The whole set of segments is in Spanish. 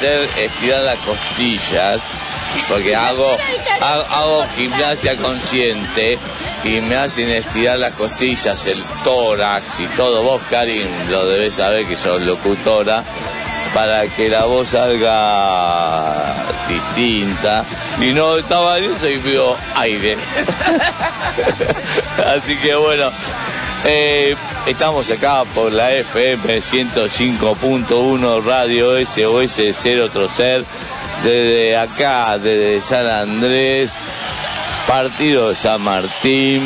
Hacer estirar las costillas porque hago, hago, gimnasia consciente y me hacen estirar las costillas, el tórax y todo. Vos, Karin, lo debes saber que sos locutora para que la voz salga distinta. Y no estaba eso y vio aire. Así que bueno, eh, estamos acá por la FM 105.1 Radio SOS 0 Trocer, desde acá, desde San Andrés, partido de San Martín,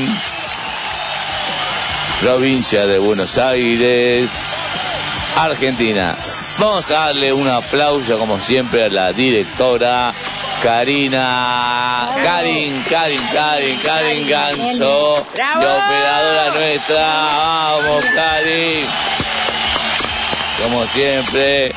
provincia de Buenos Aires, Argentina. Vamos a darle un aplauso como siempre a la directora Karina, Karin, Karin, Karin, Karin Ganso, la operadora nuestra. Vamos, Karin. Como siempre.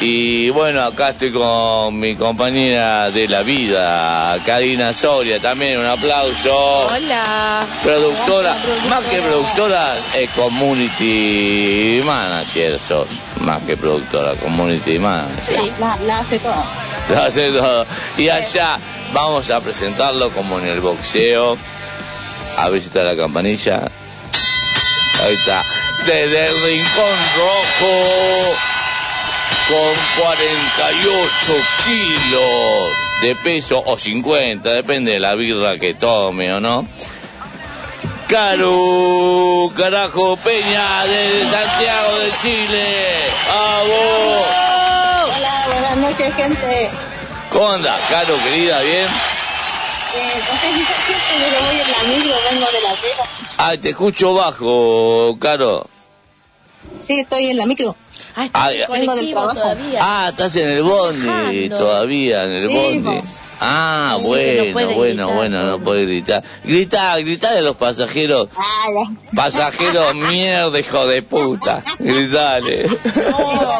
Y bueno, acá estoy con mi compañera de la vida, Karina Soria, también un aplauso. Hola. Productora, más que productora, es community manager sos, más que productora, community manager. Sí, la, la hace todo. Lo hace todo. Y allá vamos a presentarlo como en el boxeo. A está la campanilla. Ahí está. Desde el rincón rojo con 48 kilos de peso o 50, depende de la birra que tome o no. Caru, carajo, Peña desde Santiago de Chile. ¡A vos! Hola, buenas noches, gente. ¿Cómo andas, Caro, querida? ¿Bien? Eh, no sé si se siente, pero voy en la micro, vengo de la Vega. Ay, te escucho bajo, Caro. Sí, estoy en la micro. Ah, está Ah, en el ya. Vengo del colectivo todavía. Ah, estás en el bondi todavía, en el Sí, bondi. Ah, no bueno, bueno, gritar, bueno, no puede gritar. Grita, grita de los pasajeros. Ah. Pasajeros, mierda, hijo de puta. Gritale.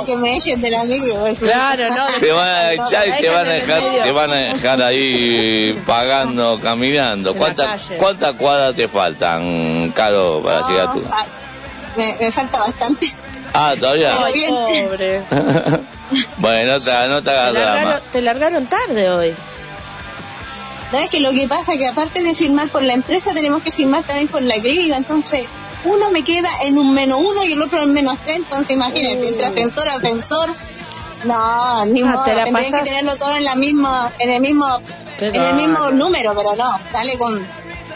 Que me echen de la micro. Claro, no. Te van a echar y te van a dejar, te van a dejar ahí pagando, caminando. ¿Cuántas calle. cuántas cuadras te faltan, Caro, para No, llegar tú? ah, Me, me falta bastante. Ah, todavía. Ay, pobre. bueno, no te, no te hagas te largaron tarde hoy. ¿Sabes que lo que pasa es que aparte de firmar por la empresa tenemos que firmar también por la clínica? Entonces, uno me queda en un menos uno y el otro en menos tres, entonces imagínate, entre ascensor, ascensor. No, ni Ah, modo, te la tendría pasas- que tenerlo todo en la misma, en el mismo, en el mismo número, pero no, dale con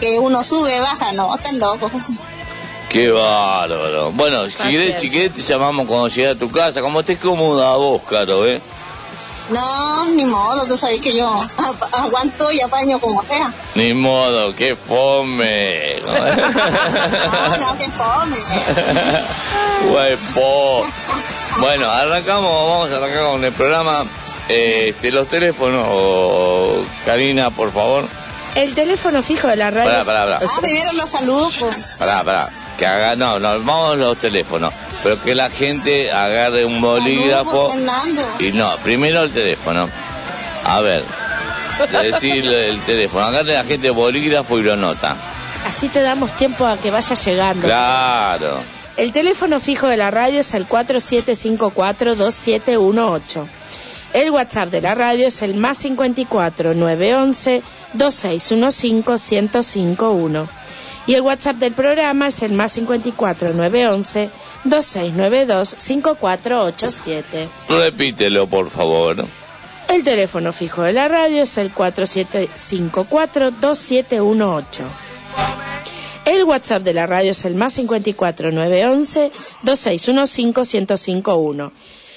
que uno sube, baja, no, están locos. Qué bárbaro. Bueno, si querés, si querés te llamamos cuando llegue a tu casa, como estés cómoda vos, Caro, ¿eh? No, ni modo, tú sabes que yo aguanto y apaño como sea. Ni modo, qué fome. No, no, que fome. Huepo. Bueno, arrancamos, vamos a arrancar con el programa. Este, los teléfonos, Karina, por favor. El teléfono fijo de la radio. Pará, pará, pará. Ah, primero los saludos, pues. Pará, pará. Que haga, no, no, vamos a los teléfonos. Pero que la gente agarre un bolígrafo. Y no, primero el teléfono. A ver, decir el teléfono. Agarre la gente bolígrafo y lo nota. Así te damos tiempo a que vaya llegando. Claro. El teléfono fijo de la radio es el 4754-2718. El WhatsApp de la radio es el más 54 911 2615 1051. Y el WhatsApp del programa es el más 54 911 2692 5487. Repítelo, por favor. El teléfono fijo de la radio es el 4754-2718. El WhatsApp de la radio es el más 54 911 2615 1051.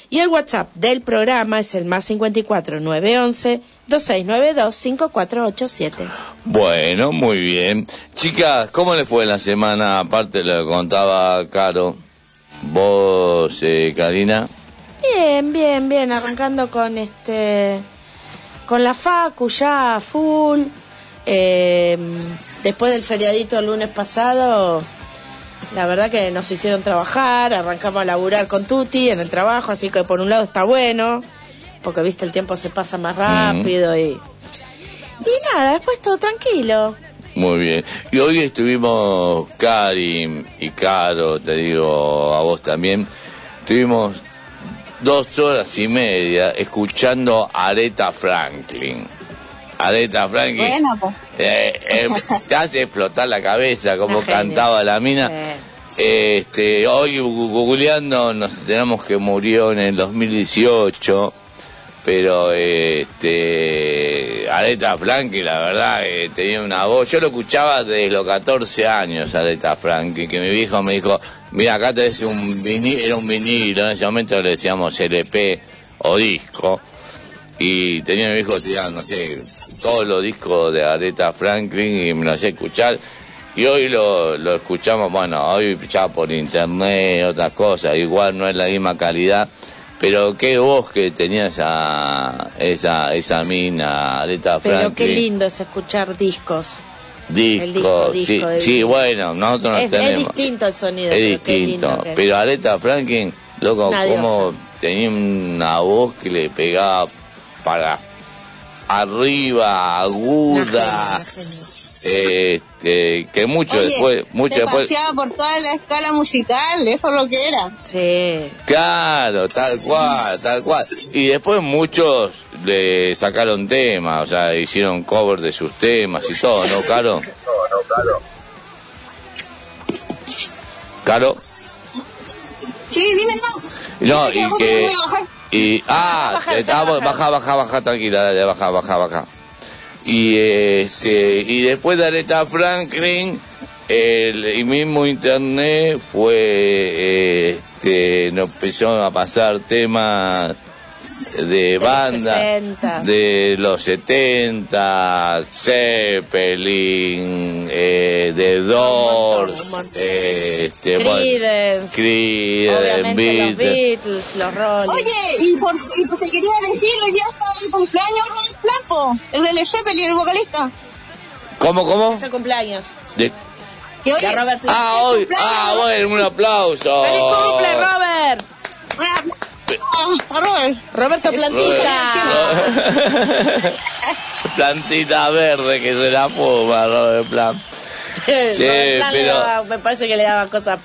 Y el WhatsApp del programa es el más 54 911 2692 5487. Bueno, muy bien. Chicas, ¿cómo le fue la semana? Aparte lo contaba Caro. Vos, eh, Karina. Bien, bien, bien, arrancando con este con la facu ya full. Eh, después del feriadito el lunes pasado, la verdad que nos hicieron trabajar, arrancamos a laburar con Tuti en el trabajo, así que por un lado está bueno, porque viste el tiempo se pasa más rápido y y nada, después todo tranquilo. Muy bien. Y hoy estuvimos, Karim y Caro, te digo a vos también, estuvimos dos horas y media escuchando a Aretha Franklin. Aretha Franklin Bueno, pues. eh, eh, te hace explotar la cabeza como cantaba la mina. Sí. Este, hoy googleando nos enteramos que murió en el 2018, pero este Aretha Franklin, la verdad, eh, tenía una voz. Yo lo escuchaba desde los 14 años, Aretha Franklin, que mi viejo me dijo, mira, acá tenés un vinilo, era un vinilo, en ese momento le decíamos LP o disco, y tenía mi viejo tenía, no sé, todos los discos de Aretha Franklin y me lo hacía escuchar. Y hoy lo, lo escuchamos, bueno, hoy ya por internet, otras cosas, igual no es la misma calidad, pero qué voz que tenía esa, esa, esa mina, Aretha Pero Franklin. qué lindo es escuchar discos. Disco, el disco, sí, disco de sí, bueno, nosotros no Es, es tenemos. distinto el sonido. Es pero distinto, que- pero Aretha Franklin, loco, como tenía una voz que le pegaba para arriba, aguda. Este, que mucho Oye, después, mucho se después, por toda la escala musical, eso es lo que era. Sí. claro, tal cual, tal cual, y después muchos le sacaron temas, o sea, hicieron cover de sus temas y todo, ¿no, Caro? Caro, Sí, dime no. no, y que. Y, ah, Baja, baja, baja. baja, baja, baja, tranquila, dale, baja, baja, baja. Y este, y después de Aretha Franklin, el, mismo internet fue, este, nos empezaron a pasar temas de banda 60. de los 70, Zeppelin, eh, The Doors, un montón. eh, este, Creedence. Creedence, Obviamente los Beatles. Beatles, los Rolling. Oye, y, por, y pues te quería decir, hoy día está el cumpleaños del Flapo, el del Zeppelin, el vocalista. ¿Cómo, cómo? Es el cumpleaños. De- Que hoy De Robert. Ah, hoy, ah, bueno, un aplauso. ¡Feliz cumple, Robert! Robert. Roberto Plantita. Plantita verde que se la fuma, Robert Plant. Pero- daba- me parece que le daba cosas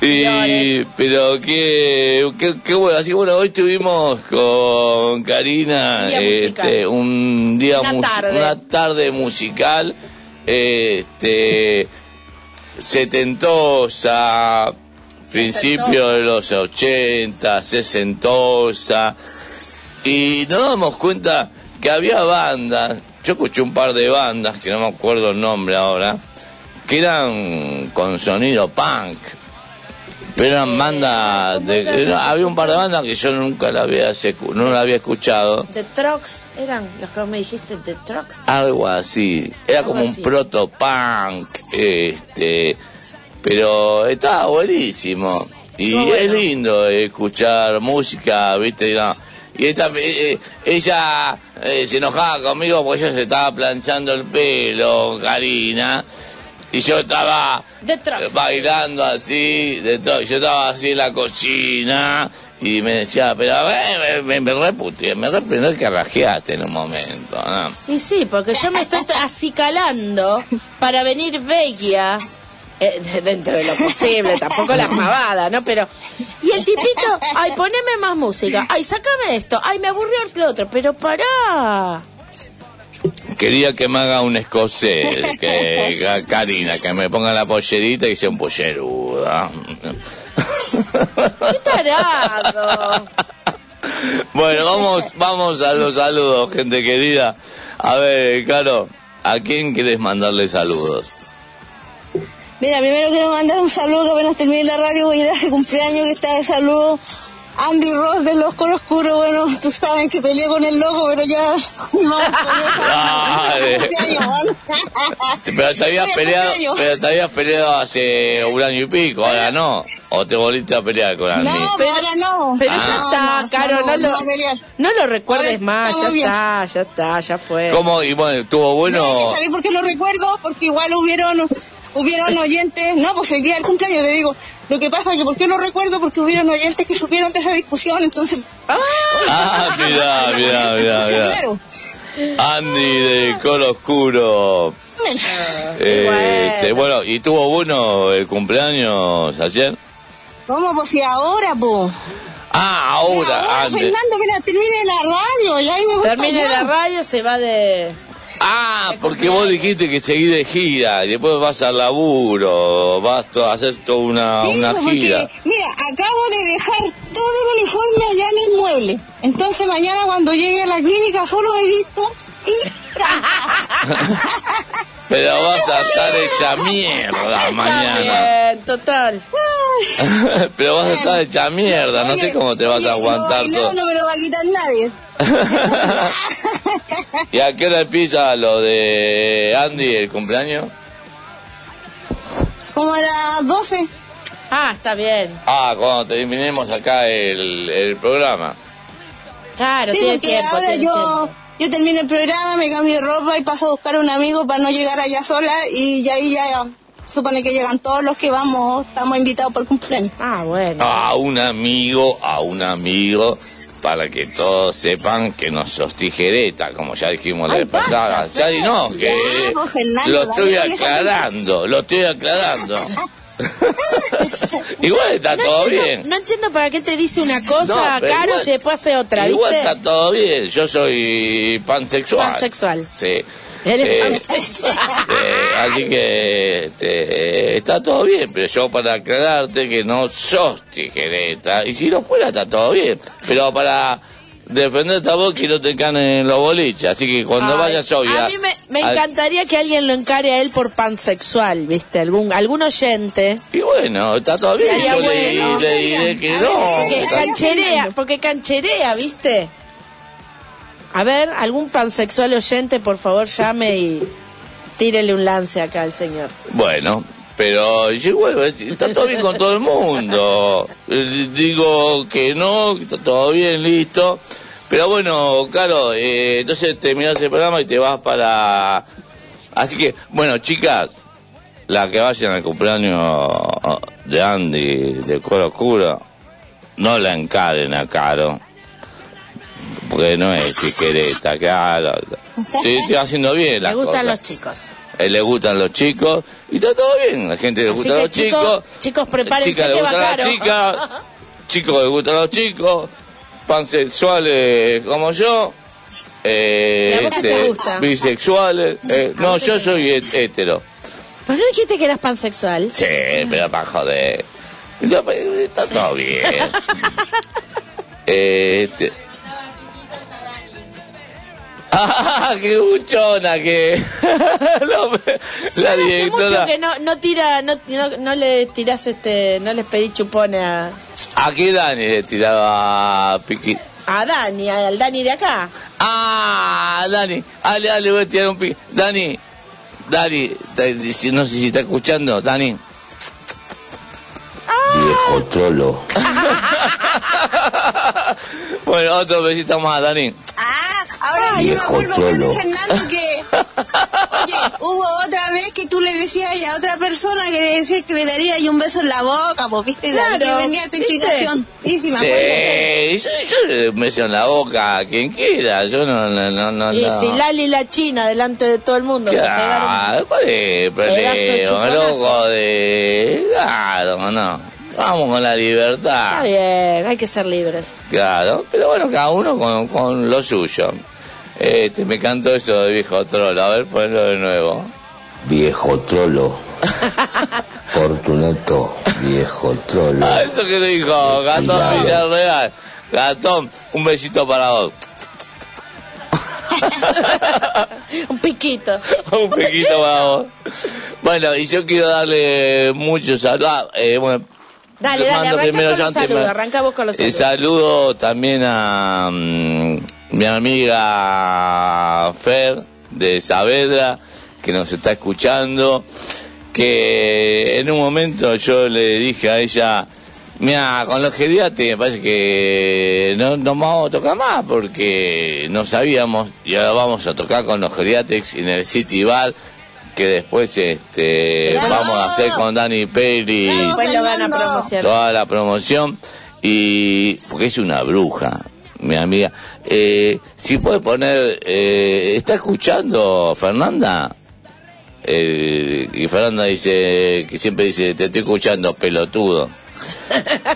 Y, pero qué, qué, qué bueno, así que bueno, hoy tuvimun con Karina Un día este, un día Una mus- tarde. una tarde musical, este, setentosa, principio de los 80, sesentosa, y nos damos cuenta que había bandas, yo escuché un par de bandas, que no me acuerdo el nombre ahora, que eran con sonido punk. Pero eran bandas de, era- había un par de bandas que yo nunca la había secu- no la había escuchado. The Trucks eran los que me dijiste, The Trucks. Algo así. Era como un proto punk, este, pero estaba buenísimo. Y bueno. es lindo escuchar música, viste, y no. Y esta, eh, eh, ella eh, se enojaba conmigo porque ella se estaba planchando el pelo, Karina, y yo estaba bailando así, de todo. Yo estaba así en la cocina y me decía, pero a ver, me, me, me reputé, me reprendí que rajeaste en un momento, ¿no? Y sí, porque yo me estoy acicalando para venir bella. Eh, de- dentro de lo posible, tampoco las pavadas, ¿no? Pero. Y el tipito, ay, poneme más música, ay, sácame esto, ay, me aburrió el otro, pero pará. Quería que me haga un escocés, que, que- Karina, que me ponga la pollerita y sea un polleruda. ¡Qué tarado! Bueno, vamos, vamos a los saludos, gente querida. A ver, Caro, ¿a quién quieres mandarle saludos? Mira, primero quiero mandar un saludo que apenas termine la radio, voy a ir a ese cumpleaños que está de saludo. Andy Ross de Los Coros Oscuro, bueno, tú sabes que peleé con el loco, pero ya... ni. Pero te habías peleado, pero te habías peleado hace un año y pico, ahora no. O te volviste a pelear con Andy. No, pero ahora no. Pero ya Ah. está, Caro, no, lo, pelear. no lo recuerdes ver, más, ya bien. está, ya está, ya fue. ¿Cómo? Y bueno, estuvo bueno. No, ¿Sabes por qué lo recuerdo? Porque igual hubieron hubieron oyentes, no, pues el día del cumpleaños te digo, lo que pasa es que ¿por qué lo recuerdo? Porque hubieron oyentes que supieron de esa discusión, entonces... Ah, mirá, mirá, mirá, mirá. Claro. Andy de Colo Oscuro. Eh, este, bueno, ¿y tuvo bueno el cumpleaños ayer? ¿Cómo? Pues si ahora, pues... Ah, ahora, Ahora. Fernando, mira, termine la radio y me voy Termine la radio, se va de... Ah, porque vos dijiste que seguís de gira y después vas al laburo, vas a hacer toda una, Sí, una porque, gira. mira, acabo de dejar todo el uniforme allá en el mueble. Entonces mañana cuando llegue a la clínica solo me visto y... Pero vas a estar hecha mierda mañana. bien, total. Pero vas a estar hecha mierda, no sé cómo te vas a aguantar no, todo. No me lo va a quitar nadie. ¿Y a qué hora empieza lo de Andy, el cumpleaños? Como a las 12. Ah, está bien. Ah, cuando terminemos acá el, el programa. Claro, Sí, tiene porque tiempo. ahora tiene yo, tiempo. Yo termino el programa, me cambio de ropa y paso a buscar a un amigo para no llegar allá sola y ya ahí ya supone que llegan todos los que vamos, estamos invitados por cumpleaños. Ah, bueno. A un amigo, a un amigo, para que todos sepan que no sos tijereta, como ya dijimos la Ay, vez pasada. basta, Ya di no, que Ya, Fernando, lo estoy dale, aclarando, lo estoy aclarando. Igual está todo entiendo, bien. no entiendo para qué te dice una cosa, No, Caro, igual- y después hace otra, Igual ¿viste? está todo bien, yo soy pansexual. Pansexual. Sí. Eres Eh, pansexual. eh, así que este, está todo bien, pero yo para aclararte que no sos tijereta, y si lo fuera está todo bien, pero para defenderte a vos que no te canen los boliches, así que cuando Ay, vayas hoy a mí me, encantaría que alguien lo encare a él por pansexual, ¿viste? Algún algún oyente Y bueno, está todo bien, Sería yo le, diré que A no. ver, que Ay, cancherea, porque cancherea, ¿viste? A ver, algún pansexual oyente, por favor, llame y tírele un lance acá al señor. Bueno, pero yo igual está todo bien con todo el mundo. Eh, Digo que no, que está todo bien, listo. Pero bueno, claro, eh, entonces terminás el programa y te vas para... Así que, bueno, chicas, las que vayan al cumpleaños de Andy, de Coro Oscuro, no la encaren a Caro. porque no es chiquereta, claro. Sí, estoy haciendo bien las Me gustan cosas. los chicos. Eh, le gustan los chicos y está todo bien. La gente le Así gusta que los chicos. chicos, chicos, prepárense chicas le gustan las chicas. Chicos le gustan los chicos. Pansexuales como yo. Eh, ¿Y a vos qué te gusta? bisexuales. eh, no, yo soy het- hetero. ¿Pero no dijiste que eras pansexual? Sí, pero para joder. Está todo bien. Eh, este. ¡Ah, qué buchona que! No, la Hace mucho que no, no tira, no, no, no le tirás este, no les pedís chupones a, ¿A qué Dani le tiraba piqui? a Dani, al Dani de acá. ¡Ah, Dani! Dale, dale, voy a tirar un piqui. Dani, Dani, no sé si está escuchando, Dani. Viejo trolo. bueno, otro besito más, Dani. Ah, yo me acuerdo trolo. de Fernando que, oye, hubo otra vez que tú le decías a otra persona que le decías que le daría y un beso en la boca, pues viste, ahí Claro, que venía tu inclinación. Sí, sí, me acuerdo. Sí, yo, yo le beso en la boca a quien quiera, yo no, no, no, no. Y no. si Lali y la China delante de todo el mundo se pegaron. Claro, ¿cuál es el problema, loco de... Claro, no. Vamos con la Está libertad. bien, hay que ser libres. Claro, pero bueno, cada uno con, con lo suyo. Este, me cantó eso de viejo trolo, a ver, ponlo de nuevo. Viejo trolo. Fortunato. Viejo trolo. Ah, eso que dijo Gatón Cuidado. Villarreal. Gatón, un besito para vos. Un piquito. un piquito para vos. Bueno, y yo quiero darle muchos saludos. Ah, eh, bueno, Dale, le dale, arranca primero con yo los antes saludos, arranca vos con los Eh, saludos. saludo también a mm, mi amiga Fer de Saavedra, que nos está escuchando, que en un momento yo le dije a ella, mira, con los geriates me parece que no nos vamos a tocar más porque no sabíamos y ahora vamos a tocar con los geriatex en el City Bar que después este Bravo. vamos a hacer con Dani Peri toda la promoción y porque es una bruja mi amiga. Eh, si puede poner eh, está escuchando Fernanda Eh, y Fernanda dice que siempre dice te estoy escuchando pelotudo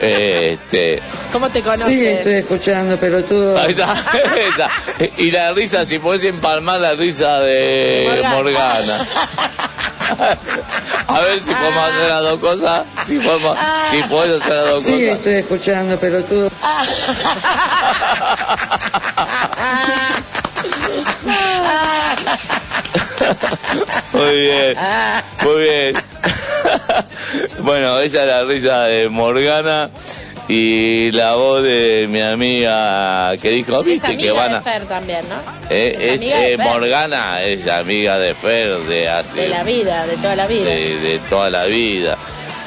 este ¿Cómo te conoces? Sí, estoy escuchando, pelotudo. ahí está, ahí está. y la risa si podés empalmar la risa de Morgana. Morgana a ver si podemos hacer las dos cosas si podemos si podés hacer las dos Sí, cosas estoy escuchando, pelotudo. Muy bien, muy bien. bueno, esa es la risa de Morgana y la voz de mi amiga que dijo, viste que van de a... Fer también, ¿no? Eh, es de eh, Fer. Morgana, es amiga de Fer de hace... De la vida, de toda la vida. de, de toda la vida.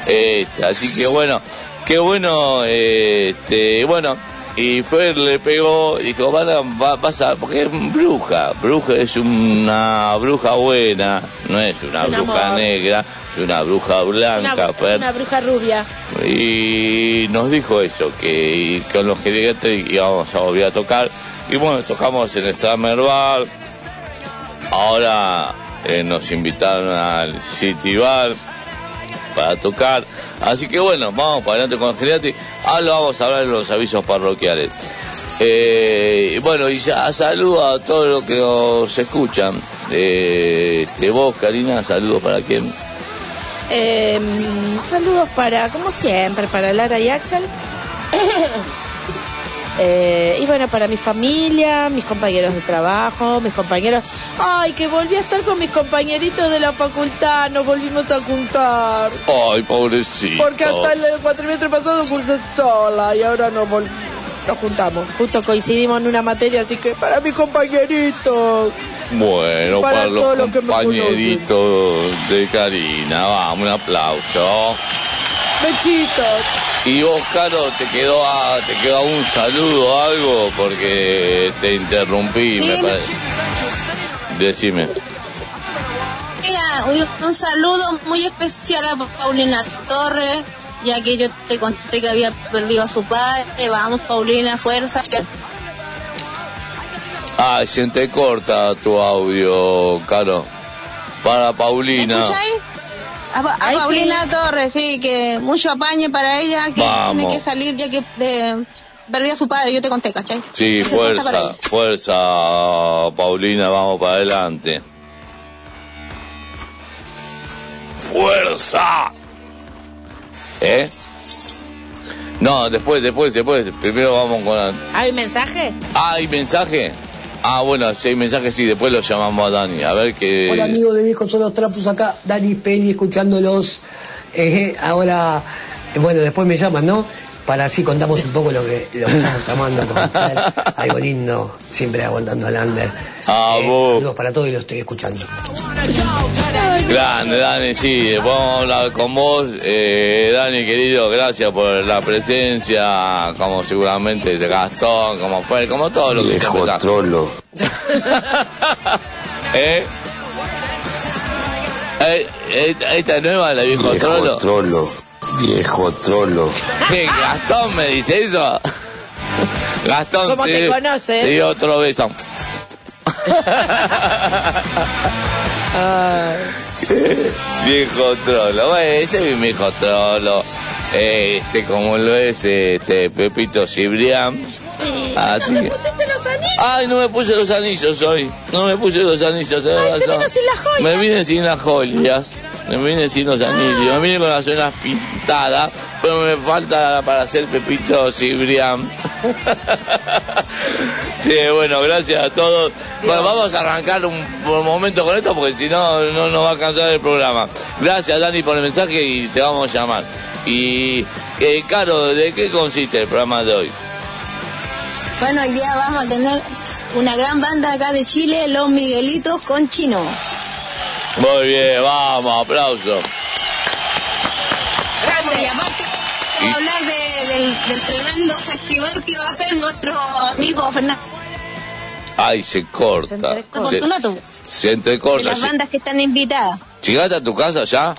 Este, así que bueno, qué bueno, este, bueno, y Fer le pegó, dijo, van va a pasar, porque es bruja, bruja es una bruja buena, no es una Es bruja amor. negra, es una bruja blanca, una, es Fer. una bruja rubia. Y nos dijo eso, que con los geriátricos íbamos a volver a tocar. Y bueno, tocamos en el Stramer Bar. Ahora eh, nos invitaron al City Bar para tocar. Así que bueno, vamos para adelante con los geriátricos. Ahora vamos a hablar de los avisos parroquiales. Eh, bueno, y ya saludo a todos los que nos escuchan. Eh, este, vos, Karina, saludos para quien. Eh, saludos para, como siempre, para Lara y Axel. Eh, y bueno, para mi familia, mis compañeros de trabajo, mis compañeros... Ay, que volví a estar con mis compañeritos de la facultad, nos volvimos a juntar. Ay, pobrecito. Porque hasta el cuatrimestre pasado cursé sola y ahora nos, nos juntamos. Justo coincidimos en una materia, así que para mis compañeritos. Bueno, Para para, los todos los que me compañeritos de Karina, vamos, un aplauso. Y vos, Caro, te quedó a, te quedó un saludo o algo porque te interrumpí, Sí, me parece. Decime. Mira, un, un saludo muy especial a Paulina Torres, ya que yo te conté que había perdido a su padre. Vamos, Paulina, fuerza. Ay, se te corta tu audio, Caro. Para Paulina. A, sí. Paulina Torres, sí, que mucho apañe para ella, que Vamos. tiene que salir ya que de- perdió a su padre, yo te conté, ¿cachai? Sí, fuerza, fuerza, Paulina, vamos para adelante. ¡Fuerza! ¿Eh? No, después, después, después. Primero vamos con la... ¿Hay mensaje? Ah, ¿hay mensaje? Ah, bueno, si hay mensaje, sí, después lo llamamos a Dani. A ver qué... Hola amigos de Viejos Son los Trapos acá, Dani Penny escuchándolos. Eh, ahora, bueno, después me llaman, ¿no? Para así contamos un poco lo que, lo que estamos hacer algo lindo, siempre aguantando al under. Ah, Eh, vos. saludos para todos y lo estoy escuchando. Grande, Dani, sí, vamos a hablar con vos. Eh, Dani, querido, gracias por la presencia, como seguramente de Gastón, como fue, como todo lo que está. trolo. ¿Eh? Eh, ¿Esta es nueva, la viejo Viejo trolo? trolo. Viejo trolo. ¿Qué, Gastón me dice eso? Gastón, ¿Cómo te conoce? Te dio otro beso. viejo trolo, bueno, ese es mi viejo trolo. Este, como lo es este Pepito Cibrián. Sí. ¿No sí. te pusiste los anillos? Ay, no me puse los anillos hoy. No me puse los anillos. Ay, se razón. vino sin las joyas. Me vine sin las joyas. Me vine sin los anillos. Me vine con las uñas pintadas. Pero me falta para hacer Pepito Cibrián. sí, bueno, gracias a todos. Bueno, vamos a arrancar un, un momento con esto porque si no, no nos va a cansar el programa. Gracias, Dani, por el mensaje y te vamos a llamar. Y, eh, Caro, ¿de qué consiste el programa de hoy? Bueno, hoy día vamos a tener una gran banda acá de Chile, Los Miguelitos con Chino. Muy bien, vamos, aplauso. Y aparte, vamos a hablar de- del, del tremendo festival que va a hacer nuestro amigo Fernando Ay, se corta. Se entrecorta. Se, se de entrecorta. las bandas que están invitadas. ¿Llegaste a tu casa ya?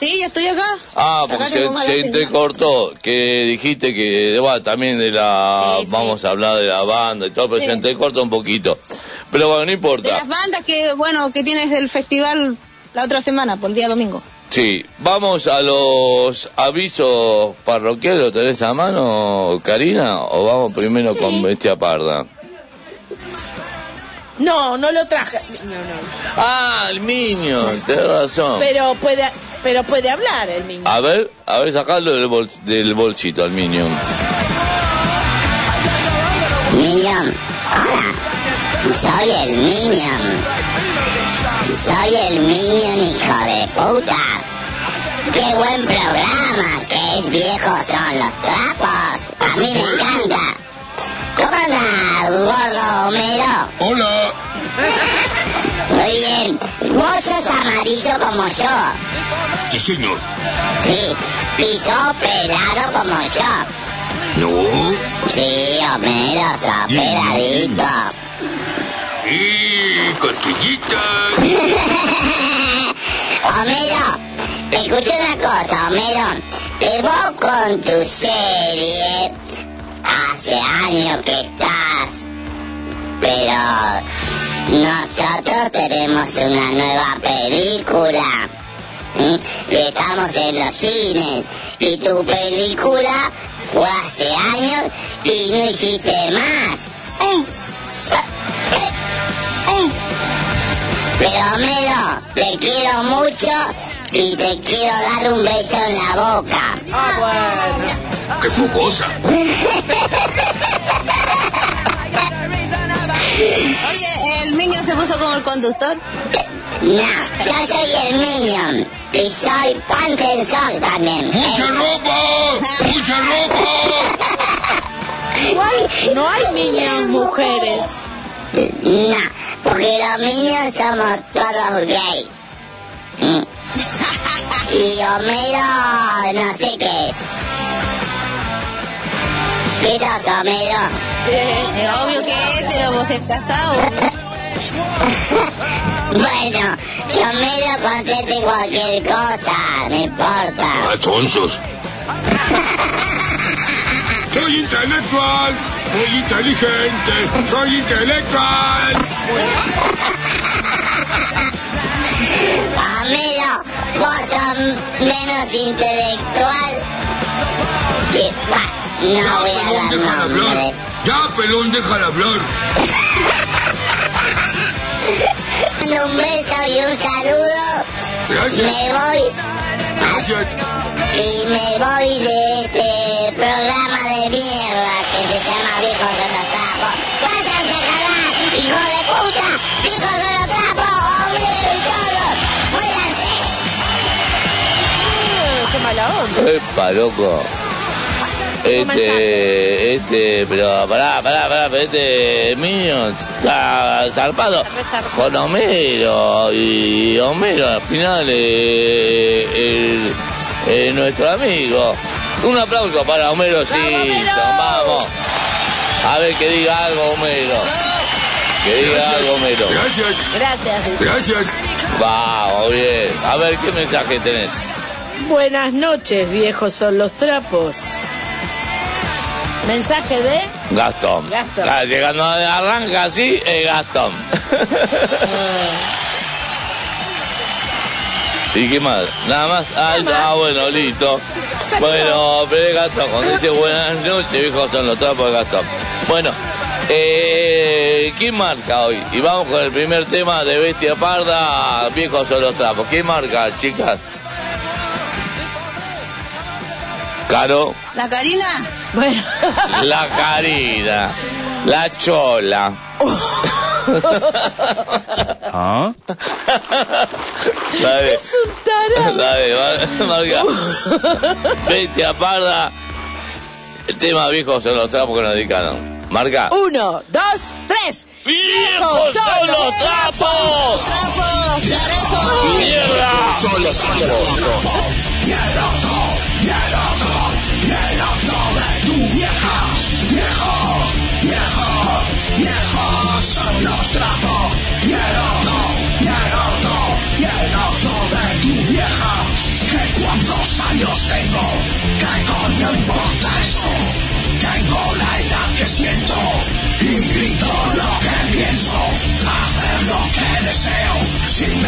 Sí, ya estoy acá. Ah, Acá porque se, se entrecortó, que dijiste que bueno, también de la, Sí, sí. vamos a hablar de la banda y todo, pero Sí. se entrecorta un poquito. Pero bueno, no De importa. las bandas que, bueno, que tienes del festival la otra semana, por el día domingo. Sí, vamos a los avisos parroquiales, ¿lo tenés a mano, Karina? ¿O vamos primero con Bestia Parda? No, no lo traje. No, no. Ah, el Minion, tenés razón. Pero puede, pero puede hablar el niño. A ver, a ver, sacalo del, bol- del bolsito al Minion. Minion. Hola. Soy el Minion. Soy el Minion, hijo de puta. Qué buen programa, que es viejo son los trapos. A mí me encanta. ¿Cómo anda, gordo Homero? Hola. Muy bien. Vos sos amarillo como yo. Sí, señor. Sí. Y sos pelado como yo. No. Sí, Homero, sos peladito. Y cosquillitas. Homero, escucha una cosa, Homero. Eh, vos con tu serie, hace años que estás, pero nosotros tenemos una nueva película. ¿m? Y estamos en los cines. Y tu película fue hace años y no hiciste más. Eh, eh, eh. Pero Homero, te quiero mucho y te quiero dar un beso en la boca. Ah, bueno. Qué fogosa. Oye, el niño se puso como el conductor. No, yo soy el Minion y soy Panther también. ¡Mucha ropa! ¡Mucha ropa! Igual no hay niñas mujeres. No, porque los Minions somos todos gay. Mm. Y Homero, no sé qué es. ¿Qué sos, Homero? Es obvio que es hetero, vos es casado. Bueno, que Homero conteste cualquier cosa, no importa. Ah, tontos. Soy intelectual. Muy inteligente. Soy intelectual. Homero, vos sos menos intelectual que... No voy a dar Pelón, déjala hablar. nombres. Ya, pelón, déjala hablar. Un beso y un saludo. Gracias. Me voy Gracias. y me voy de este programa de mierda que se llama Viejos de los Trapos. ¡Váyanse a cagar, hijo de puta! ¡Viejos de los Trapos! ¡Homero y todos! ¡Muéranse! Qué mala onda. Epa, loco. Este, este, pero pará, pará, pará, pero este Minions está zarpado con Homero y Homero al final eh, el- eh, nuestro amigo. Un aplauso para Homero Simpson, vamos. A ver que diga algo Homero. Que diga algo Homero. Gracias. Gracias. Gracias. Vamos, bien. A ver qué mensaje tenés. Buenas noches, viejos son los trapos. Mensaje de... Gastón. Gastón. Ah, Llegando arranca así, el Gastón. ¿Y qué más? Nada más. Ah, ah, bueno, listo. Bueno, pero Gastón. Cuando dice buenas noches, viejos son los trapos de Gastón. Bueno, eh, ¿quién marca hoy? Y vamos con el primer tema de Bestia Parda, viejos son los trapos. ¿Quién marca, chicas? Caro, ¿La Karina? Bueno. la Karina, la Chola. ¿Ah? Dale. Es un tarado. Dale, marca. Bestia parda. El tema viejo son los trapos que nos dedicaron. Marca. Uno, dos, tres. ¡Viejos son los trapos! ¡Trapos! ¡Mierda! Son los trapos.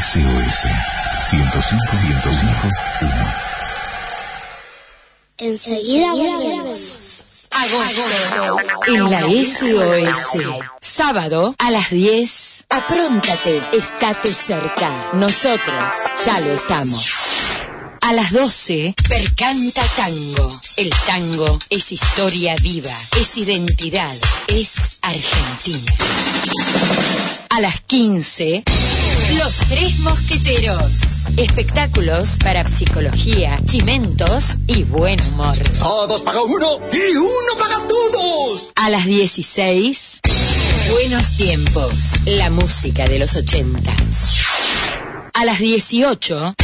SOS 105 105 Enseguida volvemos. Agosto. En la SOS. Sábado a las 10. Apróntate. Estate cerca. Nosotros ya lo estamos. A las 12, Percanta Tango. El tango es historia viva, es identidad, es Argentina. A las 15, Los Tres Mosqueteros. Espectáculos para psicología, chimentos y buen humor. Todos pagan uno y uno paga todos. A las 16, Buenos Tiempos, la música de los 80. A las 18,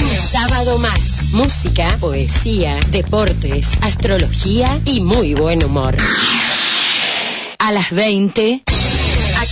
un sábado más. Música, poesía, deportes, astrología y muy buen humor. A las 20,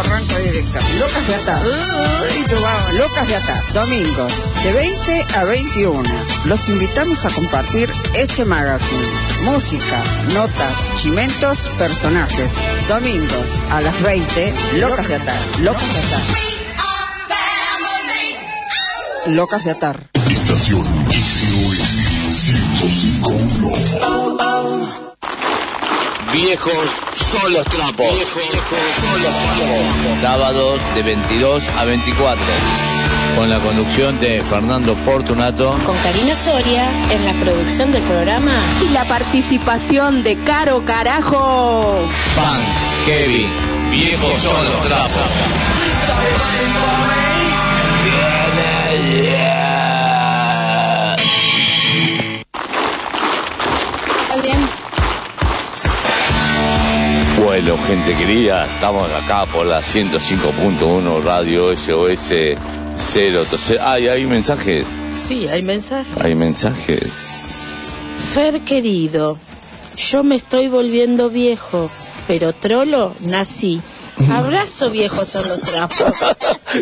arranca directa. Locas de Atar. Locas de Atar. Domingos, de 20 a 21. Los invitamos a compartir este magazine. Música, notas, chimentos, personajes. Domingos, a las 20, Locas de Atar. Locas de Atar. Locas de Atar. Estación SOS 1051. Viejos son los trapos. Viejos son los trapos. Sábados de 22 a 24. Con la conducción de Fernando Portunato. Con Karina Soria en la producción del programa. Y la participación de Caro Carajo. Pan, Kevin, viejos son los trapos. Bueno, gente querida, estamos acá por la 105.1 Radio SOS 0. Ay, hay mensajes. Sí, hay mensajes. Hay mensajes. Fer querido, yo me estoy volviendo viejo, pero trolo nací. Abrazo viejo son los trapos.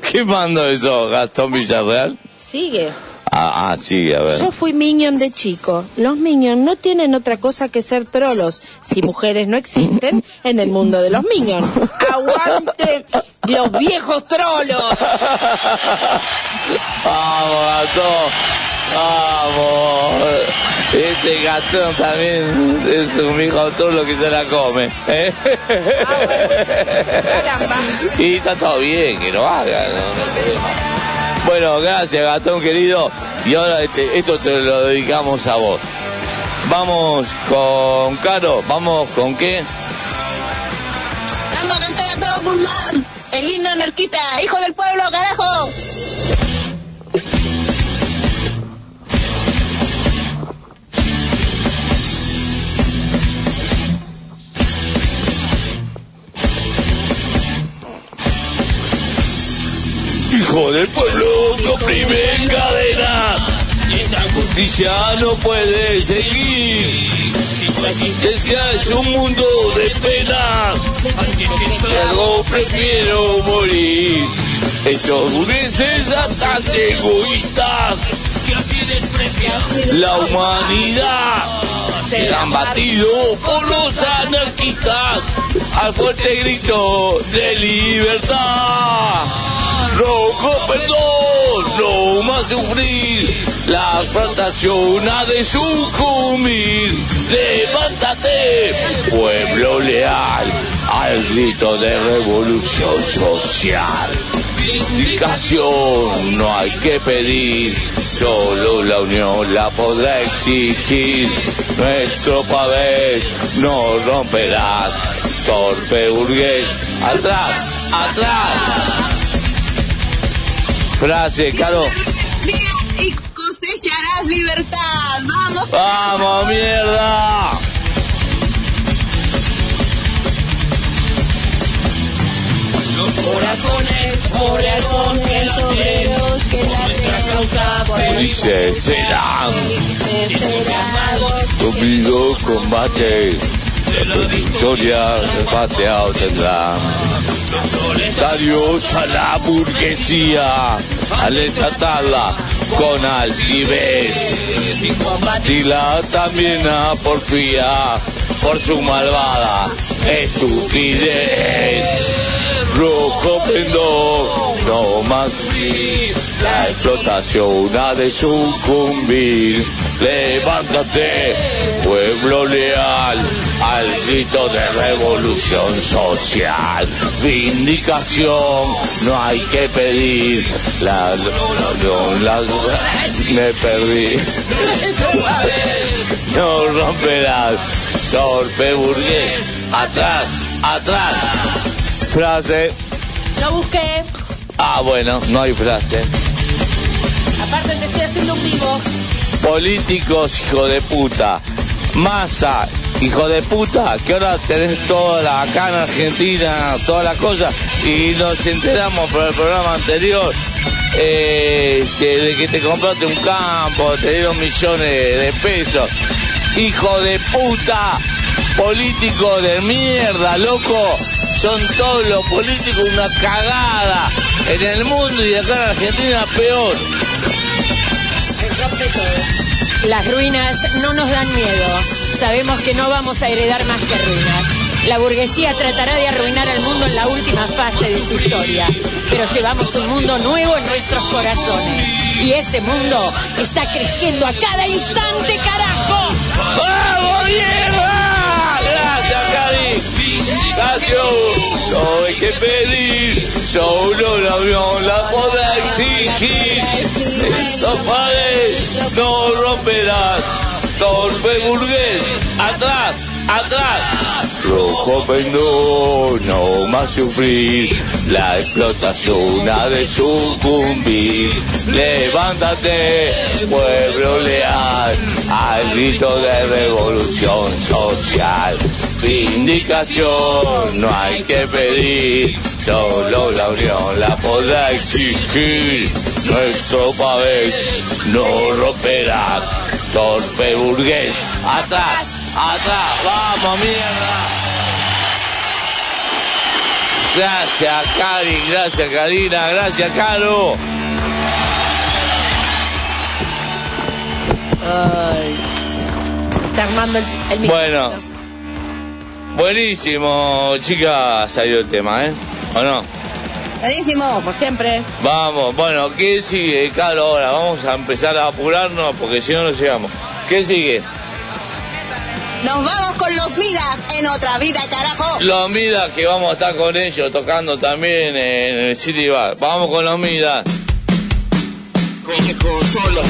¿Qué mando eso, Gastón Villarreal? Sigue. Ah, ah, sí, a ver. Yo fui minion de chico. Los minions no tienen otra cosa que ser trolos. Si mujeres no existen en el mundo de los minions. ¡Aguante los viejos trolos! Vamos, Gastón. Vamos. Este Gastón también es un hijo lo que se la come. ¿eh? Y está todo bien, que lo haga. no-. Bueno, gracias, Gastón querido. Y ahora este, esto te lo dedicamos a vos. Vamos con Caro, vamos con qué? Vamos a cantar a todo pulmón. El himno anarquista, hijo del pueblo, carajo. Hijo del pueblo que oprime en cadena. Esta justicia no puede seguir. La existencia es un mundo de pena. Algo prefiero morir. Estos burgueses tan egoístas. La humanidad se han batido por los anarquistas al fuerte grito de libertad. Rojo perdón, no más sufrir, la explotación ha de sucumbir. Levántate, pueblo leal, al grito de revolución social. Indicación no hay que pedir, solo la unión la podrá exigir. Nuestro pavés no romperás, torpe burgués, atrás, atrás frase, Caro. Y cosecharás libertad. Vamos. Vamos, mierda. Los corazones, corazones obreros que la por felices serán. Cumplido combate victoria pateado tendrán. Solidarios a la burguesía, al tratarla con altivez, combatirla también a porfía por su malvada estupidez. Rojo pendón, no más la explotación ha de sucumbir. Levántate, pueblo leal, al grito de revolución social. Vindicación, no hay que pedir. La, no, la, me perdí. No romperás, torpe burgués. Atrás, atrás. Frase. No busqué. Ah, bueno, no hay frase. Aparte te estoy haciendo un vivo. Políticos, hijo de puta. Masa, hijo de puta, que ahora tenés toda la acá en Argentina, toda la cosa, y nos enteramos por el programa anterior eh, que de que te compraste un campo, te dieron millones de pesos. Hijo de puta, político de mierda, loco. Son todos los políticos una cagada en el mundo y acá en Argentina peor. Las ruinas no nos dan miedo. Sabemos que no vamos a heredar más que ruinas. La burguesía tratará de arruinar al mundo en la última fase de su historia, pero llevamos un mundo nuevo en nuestros corazones. Y ese mundo está creciendo a cada instante, carajo. ¡Vamos, mierda! Gracias, Cari. Gracias. No hay que pedir, solo la unión la podrá exigir. Estos pares no romperás. Torpe burgués, atrás, atrás. Rojo pendón, no más sufrir. La explotación ha de sucumbir. Levántate, pueblo leal, al grito de revolución social. Vindicación no hay que pedir, solo la unión la podrá exigir. Nuestro papel no romperás, torpe burgués, atrás, atrás, vamos mierda. Gracias, Cari, gracias, Karina, gracias, Caro. Ay. Está armando el, el micrófono. Bueno, buenísimo, chicas, salió el tema, ¿eh? ¿O no? Buenísimo. Como siempre. Vamos, bueno, ¿qué sigue, Caro? Ahora vamos a empezar a apurarnos porque si no, no llegamos. ¿Qué sigue? Nos vamos con los Midas en otra vida, carajo. Los Midas, que vamos a estar con ellos tocando también en el City Bar. Vamos con los Midas. Conejo, solo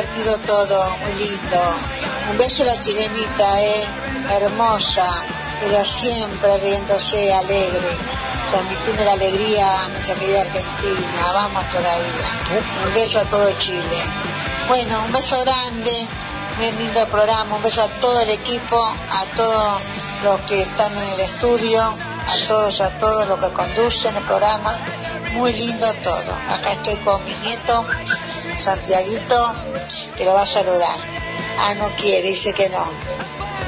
divertido todo, muy lindo. Un beso a la chilenita, ¿eh? Hermosa, pero siempre riéndose alegre, transmitiendo la alegría a nuestra querida Argentina. Vamos todavía. Un beso a todo Chile. Bueno, un beso grande, muy lindo programa, un beso a todo el equipo, a todos los que están en el estudio, a todos, a todos los que conducen el programa, muy lindo todo. Acá estoy con mi nieto, Santiaguito, que lo va a saludar. Ah, no quiere, dice que no.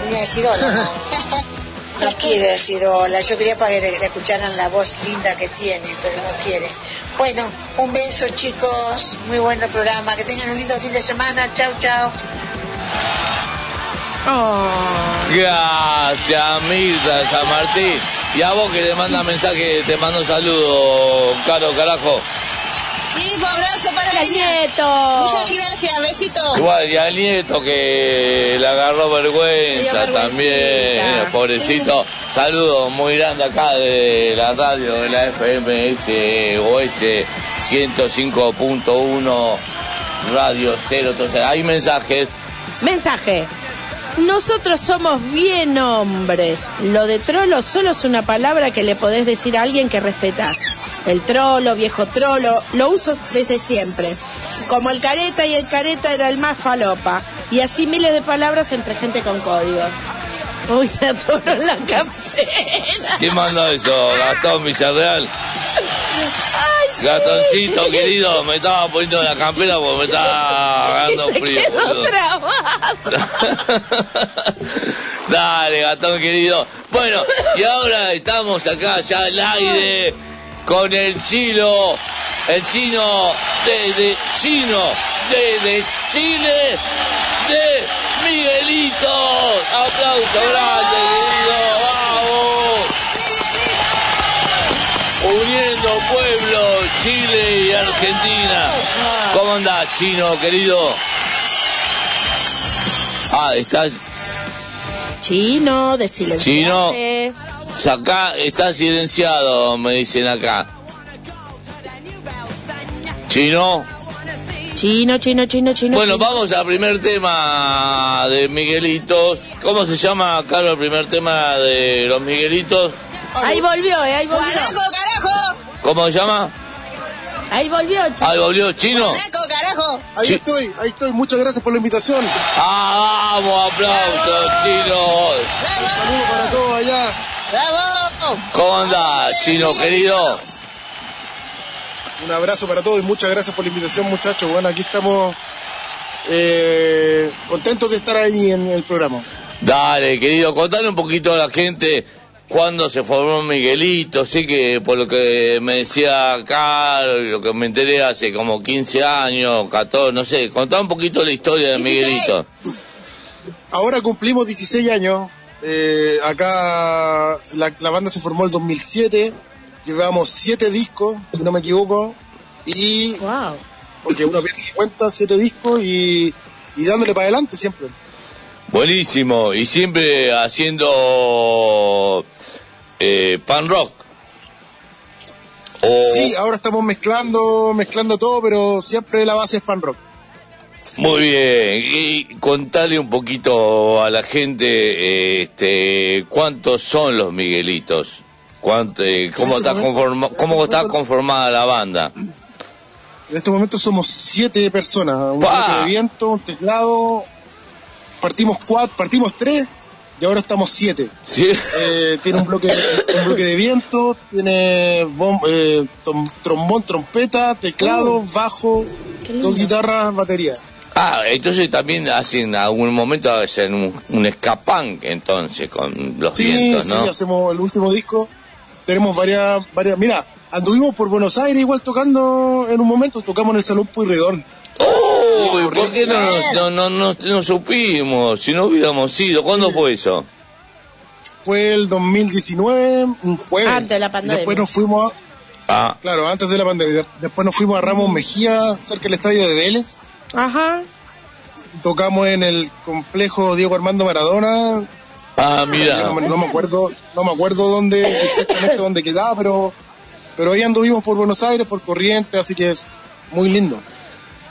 Venía a decir hola, no. No quiere decir hola, yo quería para que le escucharan la voz linda que tiene, pero no quiere. Bueno, un beso chicos, muy buen programa, que tengan un lindo fin de semana, chao, chao. Gracias, Mirta de San Martín. Y a vos que te manda mensaje, te mando saludos, caro carajo. Y un abrazo para ¡El nieto! Muchas gracias, besitos. Igual, y al nieto que le agarró vergüenza, Le también, eh, pobrecito. Saludos muy grande acá de la radio de la FMS OS 105.1 Radio 0. Entonces, hay mensajes. Mensaje. Nosotros somos bien hombres. Lo de trolo solo es una palabra que le podés decir a alguien que respetás. El trolo, viejo trolo, lo uso desde siempre. Como el careta y el careta era el más falopa. Y así miles de palabras entre gente con código. Uy, se atoró la campera. ¿Quién mandó eso? Gastón Villarreal. Ay, Gatoncito querido, me estaba poniendo la campera porque me estaba agarrando se frío. quedó. Dale, gatón querido. Bueno, y ahora estamos acá ya al aire con el chino, el chino desde chino, desde Chile, de Miguelito. Aplauso grande, querido. Vamos. Uniendo pueblos, Chile y Argentina. ¿Cómo andás, chino, querido? Ah, estás Chino, de Chino. Acá está silenciado, me dicen acá. Chino. Chino, chino, chino, chino. Bueno, chino. vamos al primer tema de Miguelitos. ¿Cómo se llama, Carlos, el primer tema de los Miguelitos? Ahí volvió, eh, ahí volvió. ¡Guanaco, carajo! ¿Cómo se llama? Ahí volvió, chino. Ahí volvió, Chino. ¡Guanaco, carajo! Ahí estoy, ahí estoy. Muchas gracias por la invitación. Ah, vamos, aplausos, Chino. Saludos para todos allá. ¡Bravo! ¿Cómo andás, Chino, querido? Un abrazo para todos y muchas gracias por la invitación, muchachos. Bueno, aquí estamos eh, contentos de estar ahí en el programa. Dale, querido, contale un poquito a la gente cuándo se formó Miguelito. Sé que por lo que me decía acá, lo que me enteré hace como 15 años, 14, no sé, contá un poquito la historia de Miguelito. Ahora cumplimos 16 años. Eh, acá la, la banda se formó el 2007. Llevamos 7 discos, si no me equivoco. Y. Porque uno pierde cuenta, siete discos y, y dándole para adelante siempre. Buenísimo. Y siempre haciendo eh, pan rock. O- Sí, ahora estamos mezclando, mezclando todo, pero siempre la base es pan rock. Muy bien. Y contale un poquito a la gente este, cuántos son los Miguelitos. Cuánto, eh, cómo, está conforma- cómo está conformada la banda. En este momento somos siete personas, un de viento, un teclado, partimos cuatro, partimos tres y ahora estamos siete. Eh, tiene un bloque, un bloque de viento, tiene bom- eh, tom- trombón, trompeta, teclado, Uh. bajo, dos guitarras, batería. Ah, entonces también hacen en algún momento hacen un, un escapán entonces con los Sí, vientos, sí, ¿no? hacemos el último disco. Tenemos varias, varias. Mira, anduvimos por Buenos Aires igual tocando en un momento, tocamos en el Salón Pueyrredón. Uy, ¿por qué no, no, no, no, no supimos? Si no hubiéramos ido, ¿cuándo fue eso? Fue el 2019, un jueves. Antes de la pandemia. Después nos fuimos a, Ah, Claro, antes de la pandemia. Después nos fuimos a Ramos Mejía, cerca del estadio de Vélez. Ajá. Tocamos en el complejo Diego Armando Maradona. ah, mira. No, me- no me acuerdo, no me acuerdo dónde exactamente dónde quedaba, pero pero ahí anduvimos por Buenos Aires, por Corrientes, así que es muy lindo.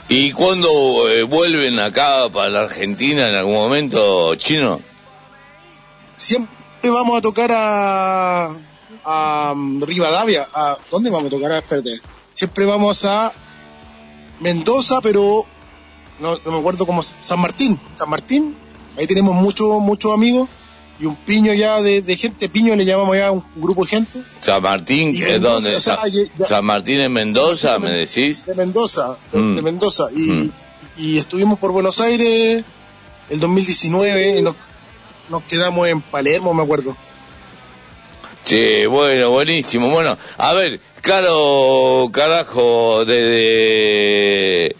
¿Y cuándo eh, vuelven acá para la Argentina en algún momento, chino? Siempre vamos a tocar a, a um, Rivadavia. A, ¿Dónde vamos a tocar? Ah, espérate. Siempre vamos a Mendoza, pero no, no me acuerdo cómo. San Martín. San Martín. Ahí tenemos muchos muchos amigos y un piño ya de, de gente. Piño le llamamos ya un grupo de gente. San Martín, Y ¿es donde? o sea, Sa- ya- ya- San Martín en Mendoza, ¿me decís? De Mendoza. De, Mm. de Mendoza. Y, y estuvimos por Buenos Aires el 2019 y nos, nos quedamos en Palermo, me acuerdo. Sí, bueno, buenísimo. Bueno, a ver, claro, carajo, desde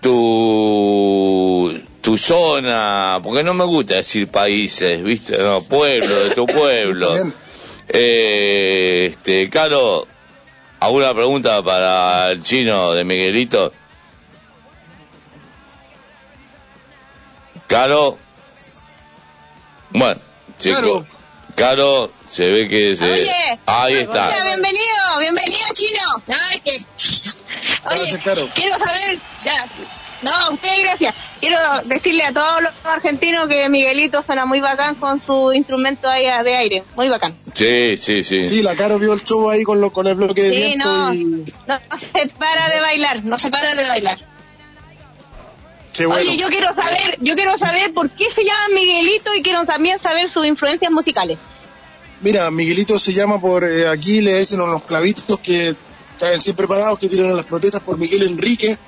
tu, tu zona, porque no me gusta decir países, ¿viste? No, pueblo, de tu pueblo. Eh, este, Caro, ¿alguna pregunta para el chino de Miguelito? Caro. Bueno, chicos. Caro. Caro, se ve que se... Oye, Ahí está. Hola, bienvenido, bienvenido, chino. No, es que... Oye, quiero saber, ya, no, usted gracias. Quiero decirle a todos los argentinos que Miguelito suena muy bacán con su instrumento ahí de aire, muy bacán. Sí, sí, sí. Sí, la Caro vio el show ahí con, lo, con el bloque de Sí, viento no, y no se para de bailar, no se para de bailar. qué bueno. Oye, yo quiero saber, yo quiero saber por qué se llama Miguelito y quiero también saber sus influencias musicales. Mira, Miguelito se llama por eh, aquí, le dicen a los clavitos que caen siempre parados, que tiran a las protestas por Miguel Enrique,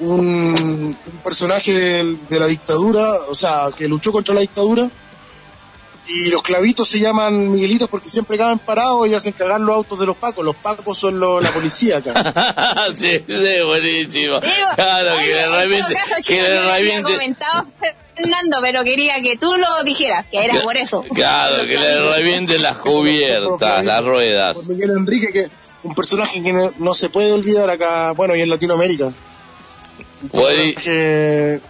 un, un personaje de la dictadura, o sea, que luchó contra la dictadura. Y los clavitos se llaman Miguelitos porque siempre caen parados y hacen cagar los autos de los pacos. Los pacos son lo- la policía acá. sí, sí, buenísimo. Claro, que le reviente, que le reviente, comentado Fernando, pero quería que tú lo dijeras, que era por eso. claro, que le revienten las cubiertas, las ruedas. Por Miguel Enrique, que un personaje que no, no se puede olvidar acá, bueno, y en Latinoamérica. Personaje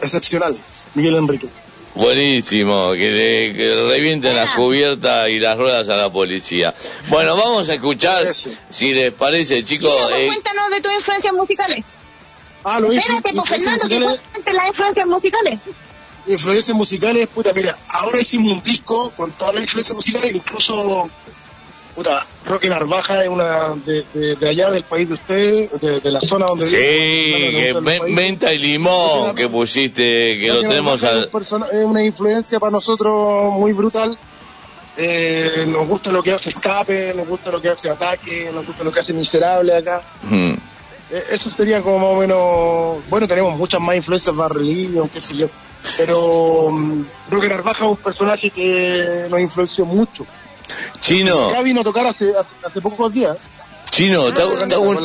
excepcional, Miguel Enrique. Buenísimo, que le, que revienten las cubiertas y las ruedas a la policía. Bueno, vamos a escuchar, si les parece, chicos. eh, Cuéntanos de tus influencias musicales. Ah, lo hice. Espérate, pues, Fernando, que musicales. cuentes las influencias musicales. Influencias musicales, puta, mira, ahora hicimos un disco con todas las influencias musicales, incluso, puta, Roque Narvaja es una de, de, de allá del país de ustedes, de, de la zona donde sí, que del me- país. menta y limón que pusiste, que lo tenemos al... es una influencia para nosotros muy brutal. Eh, nos gusta lo que hace Escape, nos gusta lo que hace Ataque, nos gusta lo que hace Miserable acá. Mm. Eh, Eso sería como más o menos. Bueno, tenemos muchas más influencias, Barrelillo, qué sé yo. Pero creo que Narvaja es un personaje que nos influenció mucho. Chino, Ya vino a tocar hace, hace, hace pocos días. Chino, te hago- un-.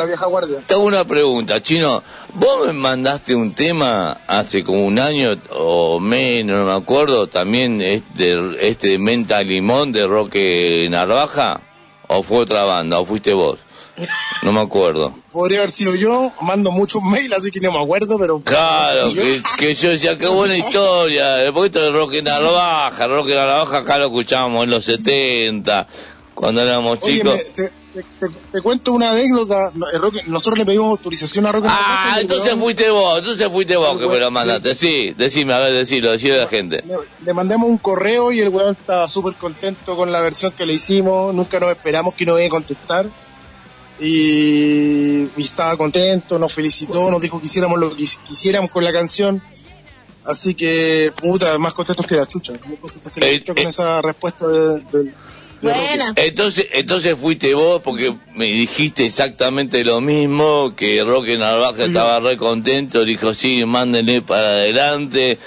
Te hago una pregunta, Chino. Vos me mandaste un tema hace como un año o menos, no me acuerdo, también este, este Menta Limón de Roque Narvaja, o fue otra banda, o fuiste vos. No me acuerdo. Podría haber sido yo, mando muchos mails, así que no me acuerdo, pero... Claro, que, que yo decía, qué buena historia. El poquito de Navaja, rock en Navaja acá lo escuchábamos en los 70, cuando éramos Oye, chicos. me- te, te- te- te cuento una anécdota. Roque- Nosotros le pedimos autorización a Roque Ah, entonces fuiste vos, entonces fuiste vos que me lo mandaste. Sí, decime, a ver, decilo, decilo a la gente. Le, le mandamos un correo y el weón estaba súper contento con la versión que le hicimos. Nunca nos esperamos que nos iba a contestar. Y, y estaba contento, nos felicitó, nos dijo que hiciéramos lo que quis- quisiéramos con la canción. Así que, puta, más contentos que la chucha. Muy contentos que la Eh, chucha con esa respuesta de, de- de Buena. Entonces, entonces fuiste vos porque me dijiste exactamente lo mismo, que Roque Narvaja estaba re contento, dijo sí, mándenle para adelante.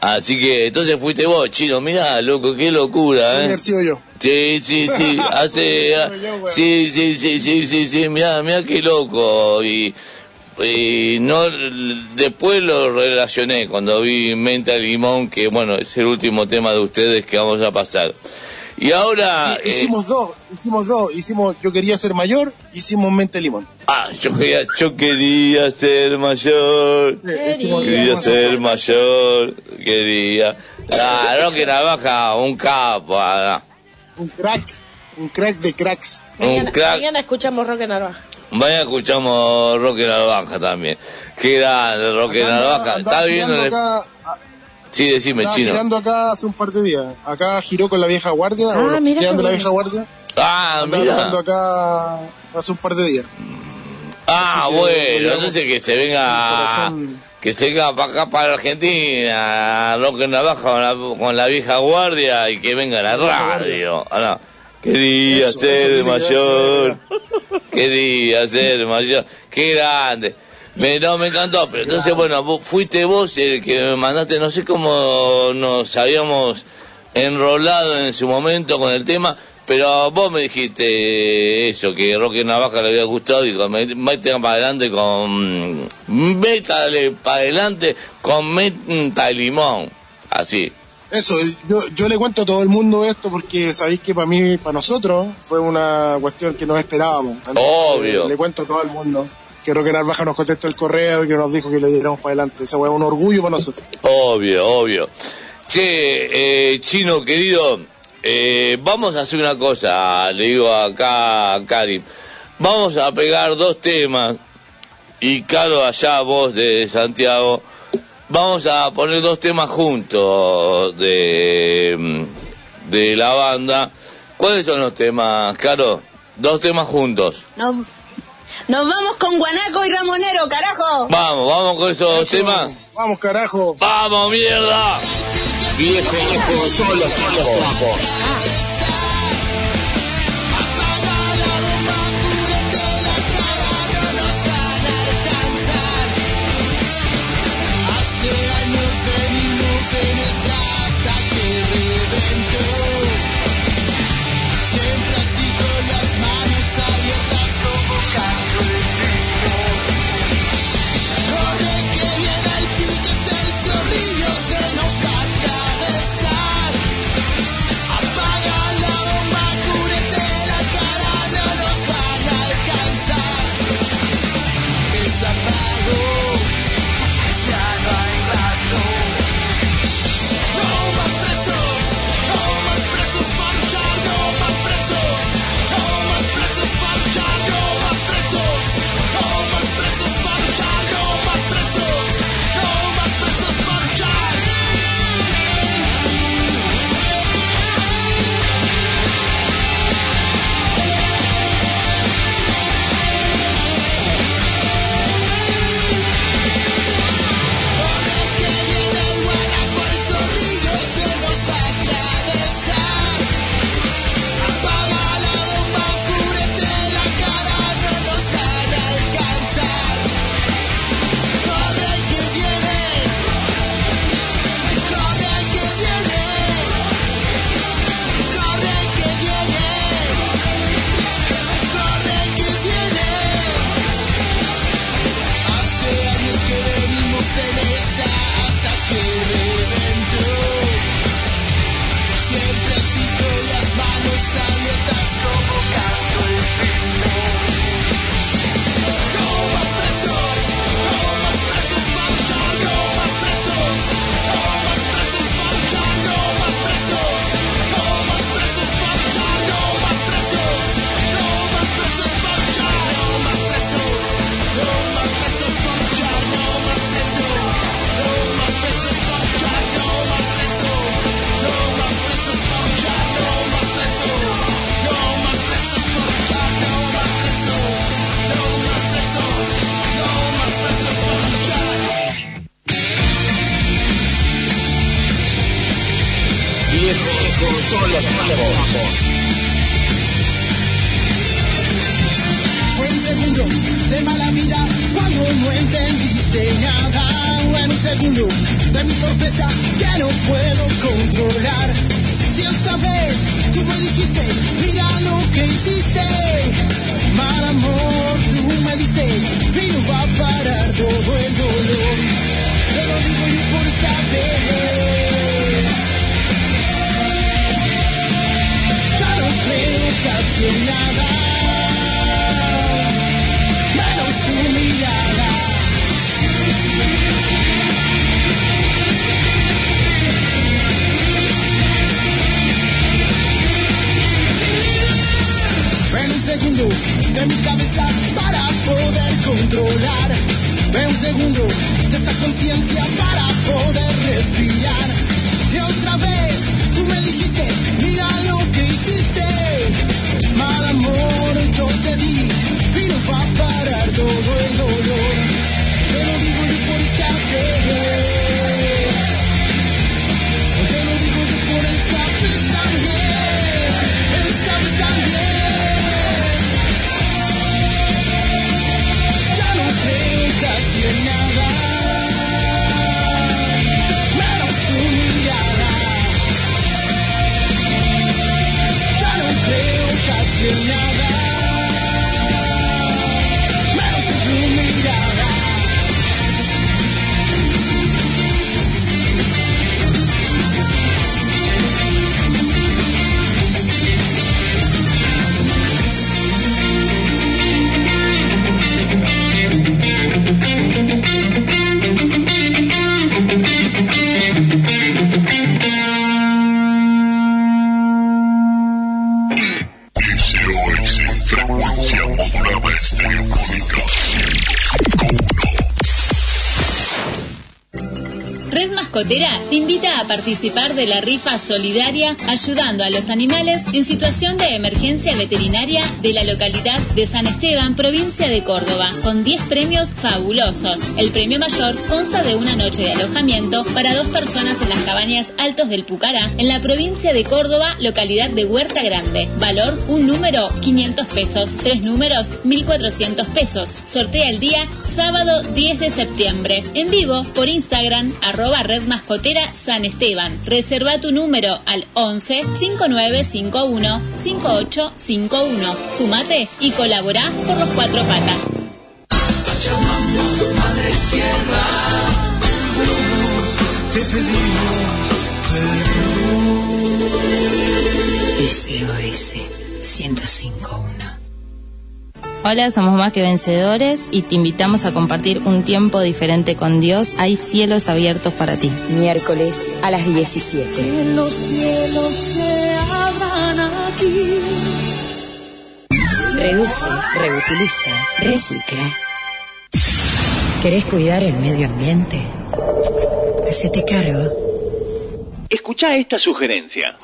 Así que entonces fuiste vos, chino, mirá, loco, qué locura, ¿eh? sido yo. Sí, sí, sí, hace, sí, sí, sí, sí, sí, sí, mirá, mirá qué loco y, y no, después lo relacioné cuando vi Menta Limón, que bueno, es el último tema de ustedes que vamos a pasar. Y ahora, Y- eh, hicimos dos, hicimos dos. Hicimos Yo quería ser mayor, hicimos Mente Limón. ah, yo quería, yo quería ser mayor, quería ser mayor, quería, ah, Roque Navaja, un capo, ah, Un crack, un crack de cracks. un Mañana, crack. mañana escuchamos Rock en Narvaja. Mañana escuchamos Roque Narvaja también. Qué grande, Roque Narvaja. Está viendo en Sí, decime, estaba chino. girando acá hace un par de días. Acá giró con la vieja guardia, Ah, o mira girando la vieja guardia. Ah, Andaba mira. tocando acá hace un par de días. Ah, que, bueno, entonces que se venga... Que se venga para acá, para Argentina, Roque Narvaja con la, con la vieja guardia y que venga a la radio. Ah, no. Quería Eso, ser eso que mayor. Quería ser mayor. Qué grande. Me, no, me encantó, pero entonces, bueno, vos- fuiste vos el que me mandaste, no sé cómo nos habíamos enrolado en su momento con el tema, pero vos me dijiste eso, que Roque Navaja le había gustado y con, métale para adelante con, métale para adelante con menta y limón, así. Eso, yo, yo le cuento a todo el mundo esto porque sabéis que para mí, para nosotros, fue una cuestión que no esperábamos. Entonces, Obvio. Le cuento a todo el mundo que Roque Narvaja nos contestó el correo y que nos dijo que le diéramos para adelante. Esa fue un orgullo para nosotros. Obvio, obvio. Che, eh, chino querido, eh, vamos a hacer una cosa, le digo acá a Karim. Vamos a pegar dos temas y Caro allá, vos de Santiago, vamos a poner dos temas juntos de, de la banda. ¿Cuáles son los temas, Caro? Dos temas juntos. Nos, nos vamos con Guanaco y Ramonero, carajo. Vamos, vamos con esos Eso, temas. Vamos, carajo. ¡Vamos, mierda! Viejo, viejo, solo trapo. Red participar de la rifa solidaria ayudando a los animales en situación de emergencia veterinaria de la localidad de San Esteban, provincia de Córdoba, con 10 premios fabulosos. El premio mayor consta de una noche de alojamiento para dos personas en las cabañas Altos del Pucará, en la provincia de Córdoba, localidad de Huerta Grande. Valor, un número, 500 pesos. Tres números, 1.400 pesos. Sortea el día sábado 10 de septiembre. En vivo por Instagram, arroba Red Mascotera San Esteban. Reserva tu número al 11 5951 5851. Sumate y colabora por los cuatro patas. SOS 1051. Hola, somos más que vencedores y te invitamos a compartir un tiempo diferente con Dios. Hay cielos abiertos para ti. Miércoles a las 17. Que los cielos se abran aquí. Reduce, reutiliza, recicla. ¿Querés cuidar el medio ambiente? Hacete cargo. Escucha esta sugerencia.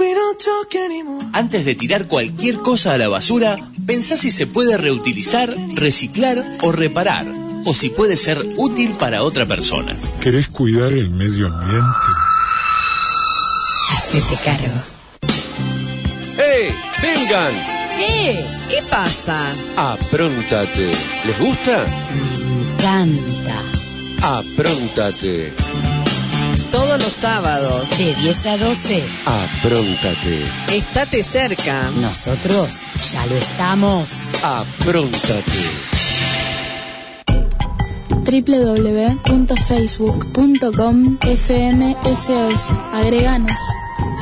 Antes de tirar cualquier cosa a la basura, pensá si se puede reutilizar, reciclar o reparar, o si puede ser útil para otra persona. ¿Querés cuidar el medio ambiente? Hacete cargo. ¡Hey! ¡Vengan! ¿Qué? ¿Qué pasa? Apróntate. ¿Les gusta? Canta. Apróntate. Todos los sábados. De 10 a 12. Apróntate. Estate cerca. Nosotros ya lo estamos. Apróntate. www.facebook.com FMSOS. Agreganos.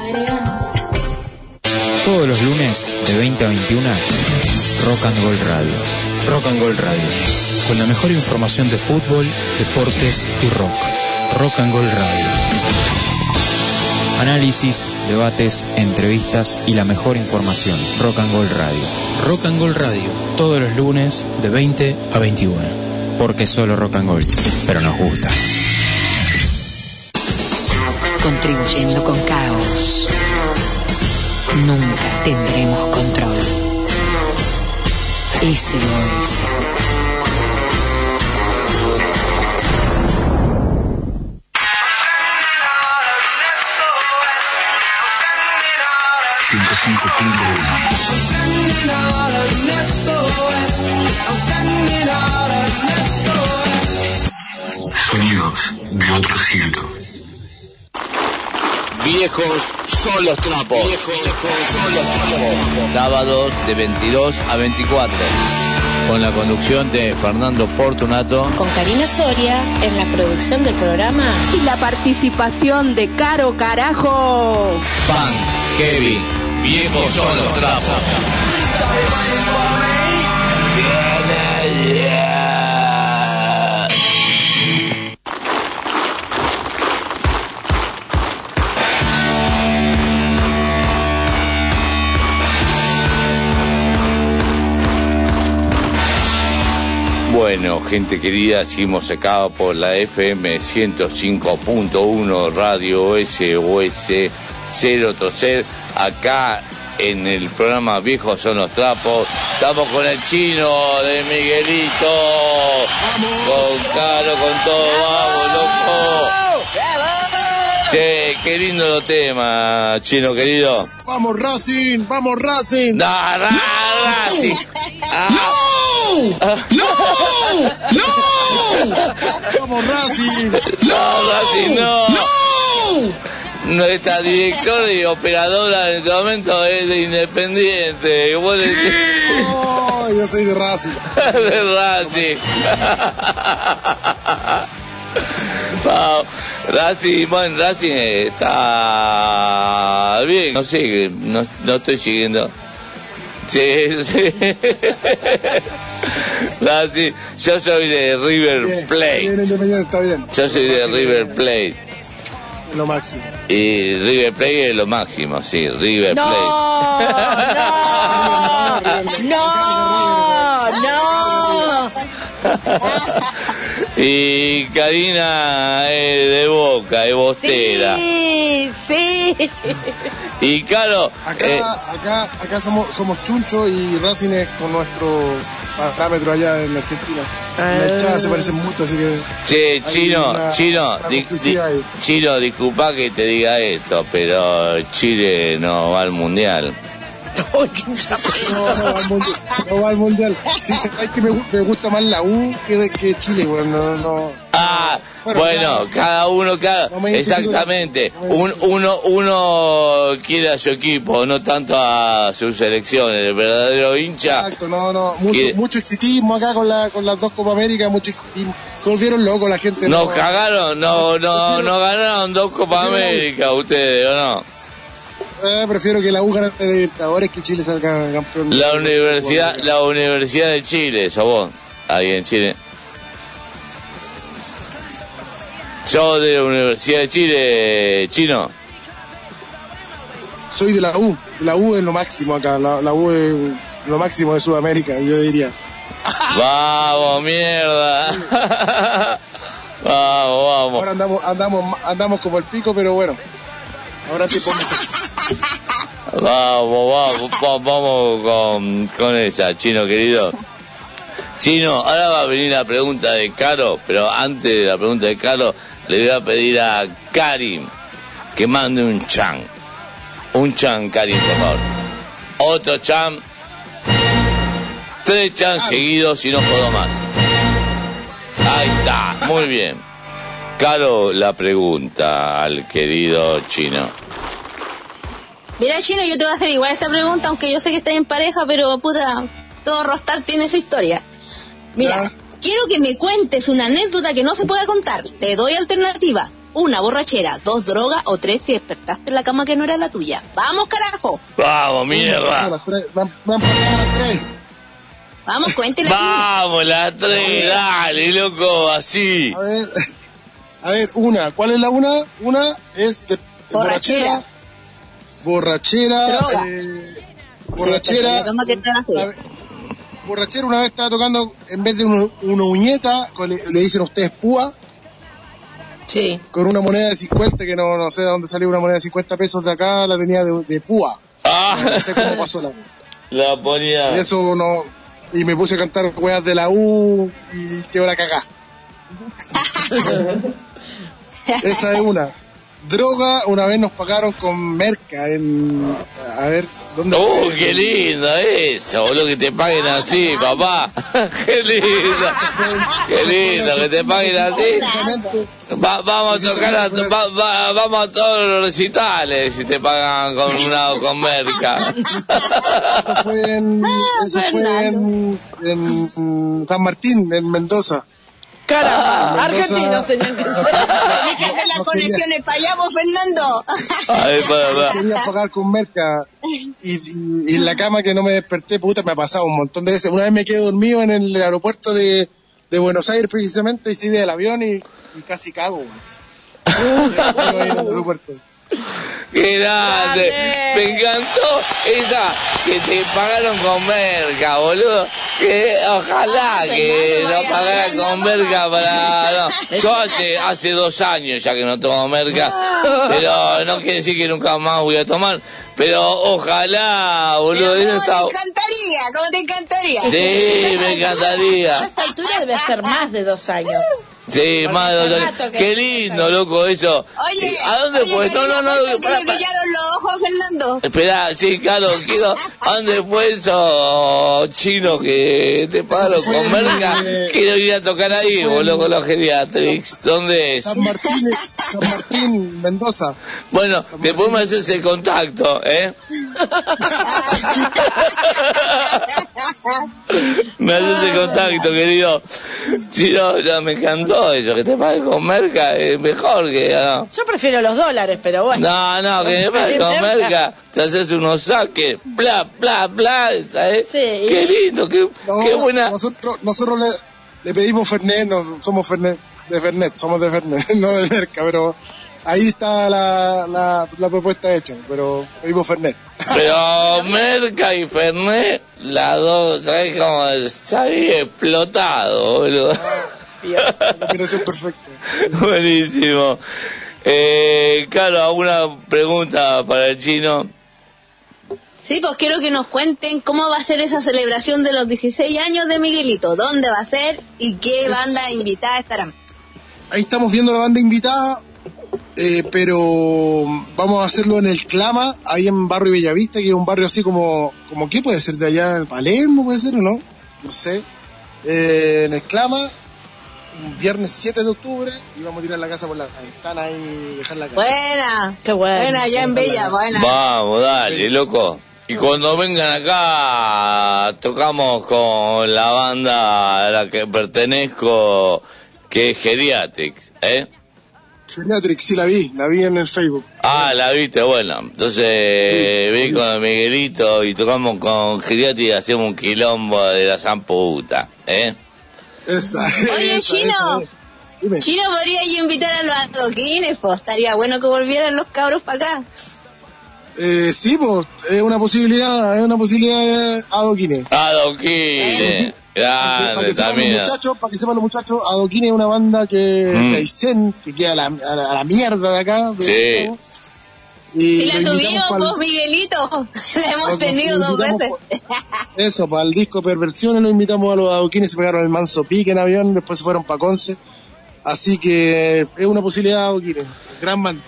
Agreganos. Todos los lunes de 20 a 21, Rock and Gold Radio. Rock and Gold Radio. Con la mejor información de fútbol, deportes y rock. Rock and Gold Radio. Análisis, debates, entrevistas y la mejor información. Rock and Gold Radio. Rock and Gold Radio. Todos los lunes de 20 a 21. Porque solo Rock and Gold. Pero nos gusta. Contribuyendo con caos. Nunca tendremos control. SOS. Sonidos de otro siglo. Viejos solos trapos. Viejos son los trapos. Sábados de 22 a 24. Con la conducción de Fernando Portunato. Con Karina Soria en la producción del programa. Y la participación de Caro Carajo. Pan, Kevin. Viejos son los. Bueno, gente querida, seguimos acá por la FM 105.1 Radio SOS 0 Toser, acá en el programa Viejos son los trapos. Estamos con el chino de Miguelito, con Caro, con todo, vamos, loco. Che, qué lindo los temas, chino querido. Vamos Racing, vamos Racing. No, ra- Racing. Ah. ¡No! ¡No! ¡Vamos Racing! No, Racing, no. Nuestra directora y operadora en este momento es de Independiente. vos le- Oh, yo soy de Racing. de Racing. Wow. Racing, bueno, Racing está bien, no sé, no, no estoy siguiendo. Sí, sí. Racing, yo soy de River Bien, Plate. bien, Independiente, está bien. Yo soy de River Plate. Lo máximo. Y River Plate es lo máximo, sí, River No, Plate. no, no, no. y Karina es de Boca, es bostera. Sí, sí. Y claro, Acá, eh, acá, acá somos, somos chuncho y Racing es con nuestro parámetro allá en Argentina. La hinchada se parecen mucho, así que. che, chino, una- chino, una di- complicidad di- ahí. chino, disculpa que te diga esto, pero Chile no va al mundial. No, no va al mundial. No va al mundial. Sí, es que me, me gusta más la U que, de- que Chile, bueno, no, no. Ah, Bueno, bueno, claro. cada uno, cada, No exactamente. Un, uno, uno quiere a su equipo, no tanto a sus selecciones. El verdadero hincha. Exacto, no, no. Mucho, Quiere- mucho exitismo acá con, la, con las dos Copa América, mucho exitismo. Se volvieron locos la gente. Nos no- cagaron, no, no, no ganaron dos Copa América ustedes, ¿o no? Eh, prefiero que la U gane de Libertadores que Chile salga campeón. La universidad, la Universidad de Chile, vos, ahí en Chile. Yo de la Universidad de Chile, chino. Soy de la U. La U es lo máximo acá. La, la U es lo máximo de Sudamérica, yo diría. Vamos, mierda. vamos, vamos. Ahora andamos, andamos, andamos como el pico, pero bueno. Ahora te pones. Vamos, vamos, va- vamos con, con esa, chino querido. Chino, ahora va a venir la pregunta de Caro, pero antes de la pregunta de Caro, le voy a pedir a Karim que mande un chan. Un chan, Karim, por favor. Otro chan. Tres chan seguidos y no puedo más. Ahí está, muy bien. Caro, la pregunta al querido chino. Mira, Chino, yo te voy a hacer igual esta pregunta, aunque yo sé que estás en pareja, pero puta, todo Rostar tiene esa historia. Mira, quiero que me cuentes una anécdota que no se pueda contar. Te doy alternativas. Una, borrachera. Dos, droga. O tres, si despertaste en la cama que no era la tuya. ¡Vamos, carajo! Vamos, mierda. Las pasado las tres. Vamos, cuéntela. Vamos, la tres, dale, loco, así. A ver, a ver, una. ¿Cuál es la una? Una es de borrachera. Borrachera. Droga. eh, borrachera. Borrachera una vez estaba tocando, en vez de una uñeta, le, le dicen ustedes púa, Sí. con una moneda de 50, que no, no sé de dónde salió una moneda de 50 pesos de acá, la tenía de, de púa. Ah, No sé cómo pasó la la ponía. Y eso no. Y me puse a cantar weas de la U y quedó la cagá. Esa es una. Droga, una vez nos pagaron con merca en. A ver, ¿Dónde ¡Uh, fue? qué lindo eso! Boludo, que te paguen así, papá. ¡Qué lindo! ¡Qué lindo que te paguen así! Va- vamos a tocar a, va- va- vamos a todos los recitales si te pagan con una con merca. Eso fue en, eso fue en, en San Martín, en Mendoza. Caramba, Ah, argentinos tenían que ser. Tenés que hacer las conexiones para allá, vos, Fernando. Ay, para, para. Quería pagar con merca y, y- y en la cama que no me desperté, puta, me ha pasado un montón de veces. Una vez me quedé dormido en el aeropuerto de, de Buenos Aires precisamente y salí del avión y, y casi cago. güey. A. ¡Qué grande! Me encantó esa que te pagaron con merca, boludo. Que ojalá que no pagaran con merca para... no. Yo hace, hace dos años ya que no tomo merca, pero no quiere decir que nunca más voy a tomar. Pero ojalá, boludo, eso está... ¿Cómo te encantaría? ¿Cómo te encantaría? Sí, me A encantaría. esta altura debe ser más de dos años. Sí, más de dos hace años. rato que- Qué lindo, loco, eso. Oye, ¿A dónde oye, fue? No, querido, no, no. ¿cuánto que pará, le pará. brillaron los ojos, Fernando? Espera, sí, claro, quiero. ¿A dónde fue eso chino que te fue con merca? Quiero ir a tocar ahí, boludo, con los geriatrics. ¿Dónde es? San Martín, San Martín, Mendoza. Bueno, después me haces el contacto, ¿eh? me haces el contacto, querido. Chino, ya me encantó eso, que te paguen con merca es mejor que. ¿no? Yo prefiero los dólares, pero bueno. No, no, que me paguen con merca, te haces unos saques, bla, bla, bla, ¿sabes? Sí, y- Qué lindo, qué, No, qué buena. Nosotros, nosotros le, le pedimos Fernet, no, somos Fernet, de Fernet, somos de Fernet, no de Merca, pero ahí está la, la, la propuesta hecha, pero pedimos Fernet. Pero Merca y Fernet, las dos, ¿sabes cómo salí explotado, boludo? Combinación perfecta. Buenísimo. Eh, claro, ¿alguna pregunta para el chino? Sí, pues quiero que nos cuenten cómo va a ser esa celebración de los 16 años de Miguelito, dónde va a ser y qué banda invitada estarán. Ahí estamos viendo la banda invitada, eh, pero vamos a hacerlo en el Clama, ahí en Barrio Bellavista, que es un barrio así como, como ¿qué puede ser de allá? ¿En Palermo puede ser o no? No sé. Eh, en el Clama, un viernes 7 de octubre, y vamos a tirar la casa por la ventana y dejar la casa. Buena, Qué bueno. buena, allá en Bella, buena. Vamos, dale, loco. Y cuando vengan acá, tocamos con la banda a la que pertenezco, que es Geriatrix, ¿eh? Geriatrix, sí la vi, la vi en el Facebook. Ah, la viste, bueno. Entonces, vi con el Miguelito y tocamos con Geriatrix y hacemos un quilombo de la san puta, ¿eh? Esa, Oye, esa, Chino. esa. Dime. Chino podría yo invitar a los adoquines, pues estaría bueno que volvieran los cabros para acá. Eh, sí, pues, es una posibilidad, es una posibilidad de adoquines. Adoquines, Para grande que sepan los también. muchachos, para que sepan los muchachos, Adoquines es una banda que Mm. de Aysén, que queda a la, a la, a la mierda de acá. de Sí. Santiago. Y Si la tuvimos, vos, Miguelito, la hemos tenido dos veces. Eso, para el disco Perversiones lo invitamos a los adoquines, se pegaron el manso pique en avión, después se fueron para Conce. Así que es una posibilidad adoquines. Gran.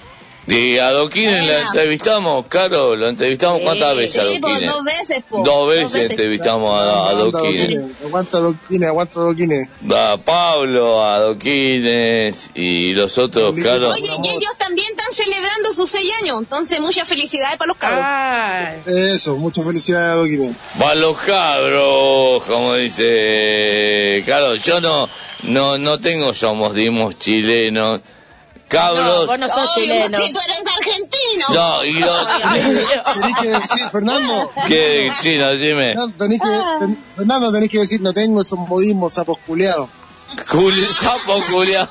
Y a Adoquines la entrevistamos, Caro, lo entrevistamos cuántas veces Sí, pues Adoquines. dos veces, pues. Dos veces entrevistamos a, Adoquines. Aguanta adoquines, aguanta adoquines. A Pablo, Adoquines y los otros, claro. Oye, y ellos también están celebrando sus seis años, entonces muchas felicidades para los cabros. Ay. Eso, muchas felicidades adoquines. Va los cabros, como dice Claro, yo no, no, no tengo somos dimos chilenos. No, Cabros, vos no sos chileno. Si tú eres argentino. no, y los... Tenés que decir, Fernando. ¿Qué? Fernando, tenés que, ten- Fernando, tenés que decir, no tengo esos modismos sapos culeados. Culi, sapo culiao.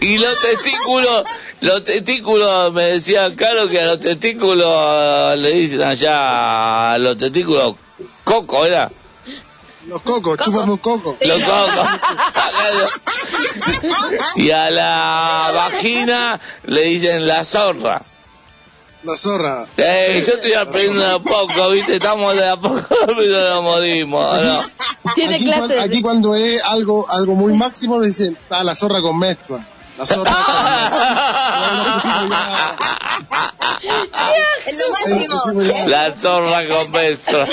y los testículos, los testículos, me decía Caro que a los testículos eh, le dicen allá, a los testículos, coco, ¿era? Los cocos, chúpame un coco. Los cocos. y a la vagina le dicen la zorra. La zorra. Eh, yo estoy aprendiendo de a poco, ¿viste? Estamos de a poco, pero nos modimos, ¿no? Tiene aquí, clase cuan- aquí cuando es algo, algo muy máximo, le dicen, está la zorra con menstrua. La zorra con máximo. La zorra con beso.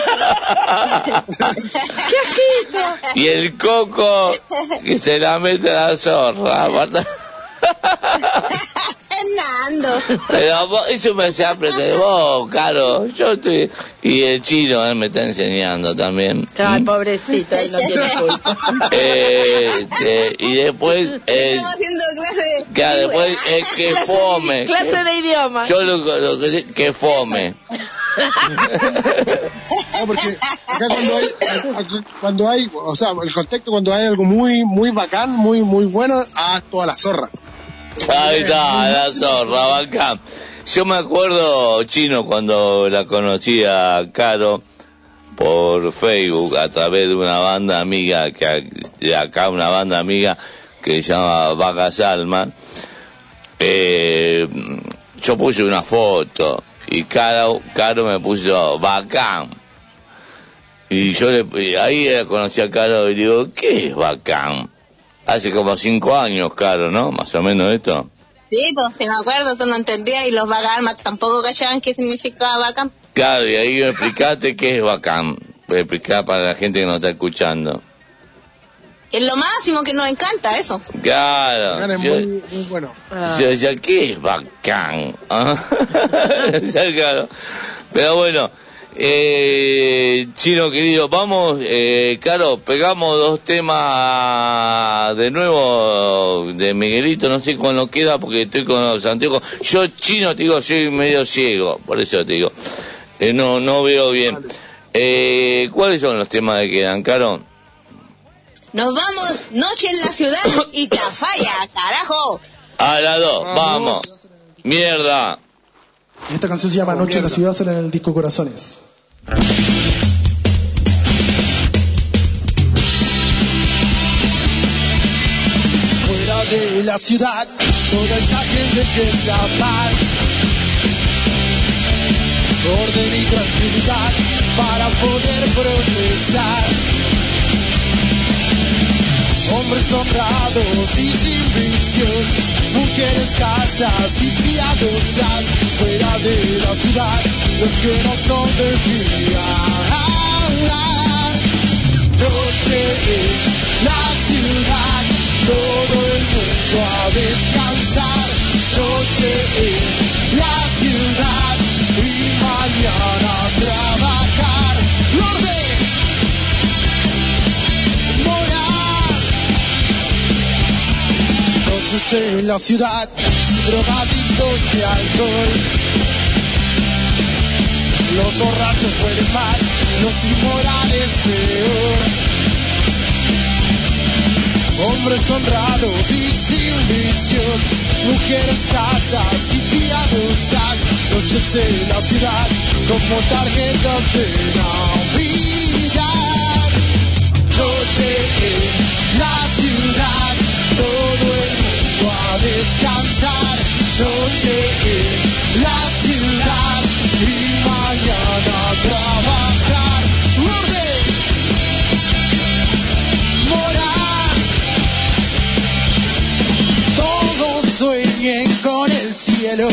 ¡Qué ajito! Y el coco que se la mete a la zorra. Fernando. Pero vos- eso me hace aprender vos, Caro. Yo estoy... Y el chino él me está enseñando también. Ay, pobrecito, él no tiene culpa. Eh, este, y después... eh, Estamos haciendo clase de... que después es que fome. Clase de idioma. Yo lo, lo que sé que fome. No, porque acá cuando hay, acá cuando hay, o sea, el contexto cuando hay algo muy, muy bacán, muy, muy bueno, a toda la zorra. Ahí está, la zorra, bacán. Yo me acuerdo, Chino, cuando la conocí a Caro por Facebook a través de una banda amiga, que de acá una banda amiga que se llama Vaca Salma. Eh, yo puse una foto y Caro, Caro me puso bacán. Y yo le, ahí conocí a Caro y digo, ¿qué es bacán? Hace como cinco años, Caro, ¿no? Más o menos esto. Sí, pues si me acuerdo, tú no entendías y los vagalmas tampoco cachaban qué significaba bacán. Claro, y ahí explicaste qué es bacán. Voy a explicar para la gente que nos está escuchando. Es lo máximo que nos encanta eso. Claro. Bacán es Yo, muy, muy bueno. yo decía, ¿qué es bacán? Ah, claro. Pero bueno, eh, chino querido, vamos, eh, claro, pegamos dos temas de nuevo de Miguelito, no sé cuándo queda porque estoy con los anteojos. Yo chino te digo, soy medio ciego, por eso te digo, Eh, no, no veo bien. Eh, ¿Cuáles son los temas que quedan, Caro? Nos vamos Noche en la Ciudad y Tafalla, carajo. A las dos, vamos. Mierda. Y esta canción se llama Noche en la ciudad, sale en el disco Corazones. Fuera de la ciudad, toda esa gente que escapar. Orden y tranquilidad para poder honrados y sin vicios, mujeres castas y piadosas, fuera de la ciudad, los que no son de fiar. Noche en la ciudad, todo el mundo a descansar. Noche en la ciudad y mañana a trabajar. ¡Orden! Noches en la ciudad, drogadictos de alcohol. Los borrachos huelen mal, los inmorales peor. Hombres honrados y sin vicios, mujeres castas y piadosas, noches en la ciudad como tarjetas de Navidad. Noche en la descansar. Noche en la ciudad y mañana trabajar. ¡Orden! Morar. Todos sueñen con el cielo,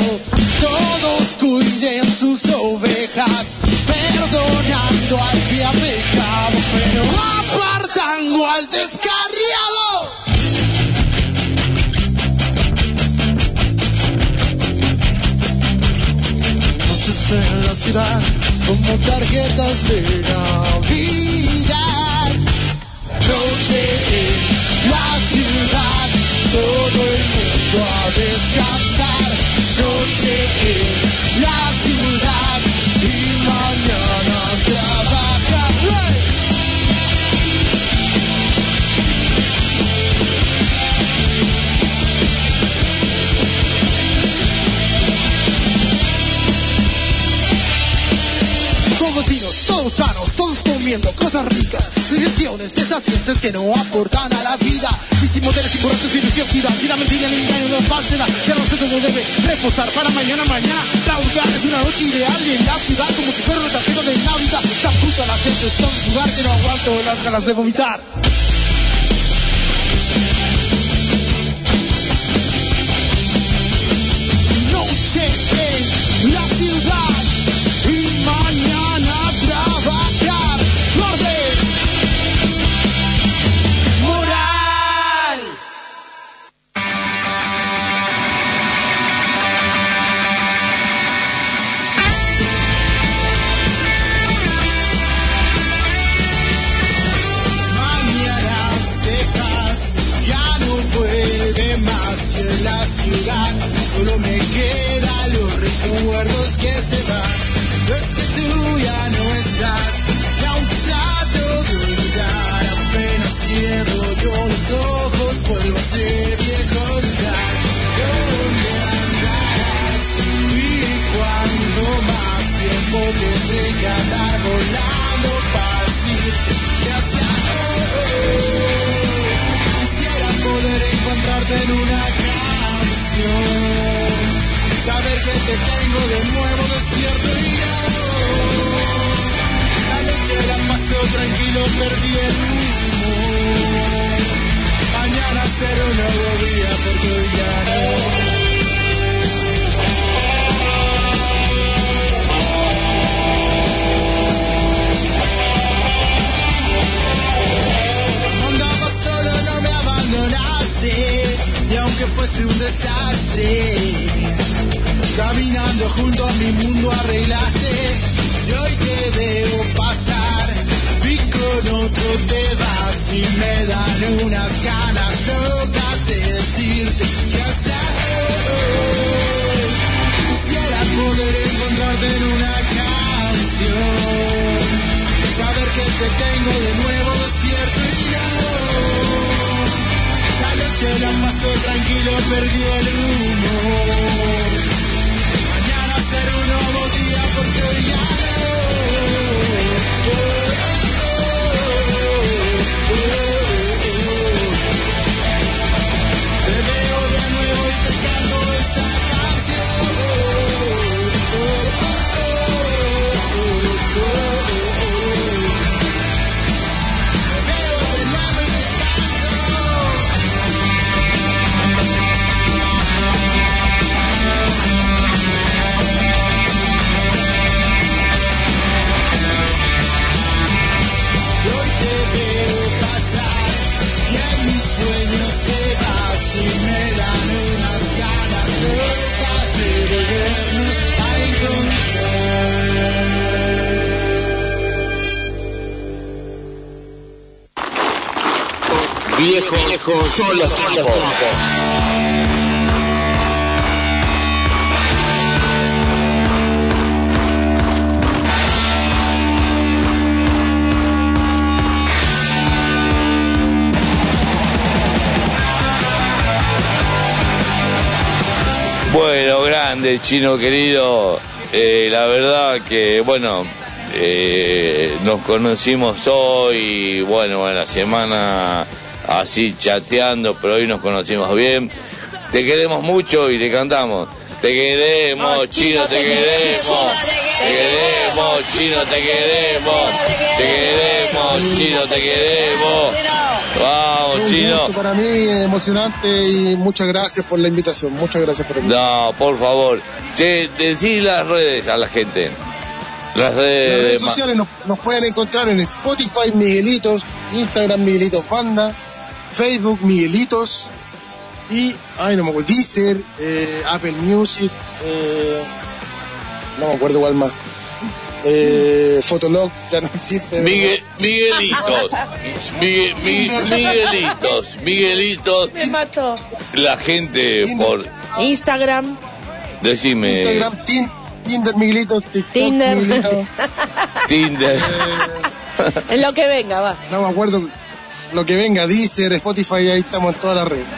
todos cuiden sus ovejas, perdonando al que ha pecado, pero apartando al como tarjetas de Navidad. Noche en la ciudad, todo el mundo a descansar. Noche en la ciudad que no aportan a la vida. Y modelos importantes y viciosidad. Y la mentira, el engaño, la falsedad. Ya no sé cómo debe reposar para mañana, mañana. La urgana es una noche ideal y en la ciudad como si fuera una tarjeta de Navidad. Tan puta la gente está en un lugar que no aguanto las ganas de vomitar. Chino querido. Eh, la verdad que, bueno, eh, nos conocimos hoy, bueno, en la semana así chateando, pero hoy nos conocimos bien. Te queremos mucho y te cantamos. Te queremos, chino, te queremos. Te queremos, chino, te queremos. Te queremos, chino, te queremos. Vamos, Un chino. gusto para mí, emocionante y muchas gracias por la invitación. Muchas gracias por invitación. No, por favor. Che, decí las redes a la gente. Las Las redes, redes de ma- sociales nos, nos pueden encontrar en Spotify Miguelitos, Instagram Miguelitos Banda, Facebook Miguelitos y, ay no me acuerdo, Deezer, eh, Apple Music, eh, no me acuerdo cuál más. Eh, Fotolog ya no existe. Miguel, Miguelitos. Migue- Mi- Miguelitos. Miguelitos. Me mató. La gente por. Instagram. Decime. Instagram, Tin- Tinder Miguelitos, TikTok Tinder. Miguelitos. Tinder. En lo que venga, va. No me acuerdo lo que venga, Deezer, Spotify, ahí estamos en todas las redes.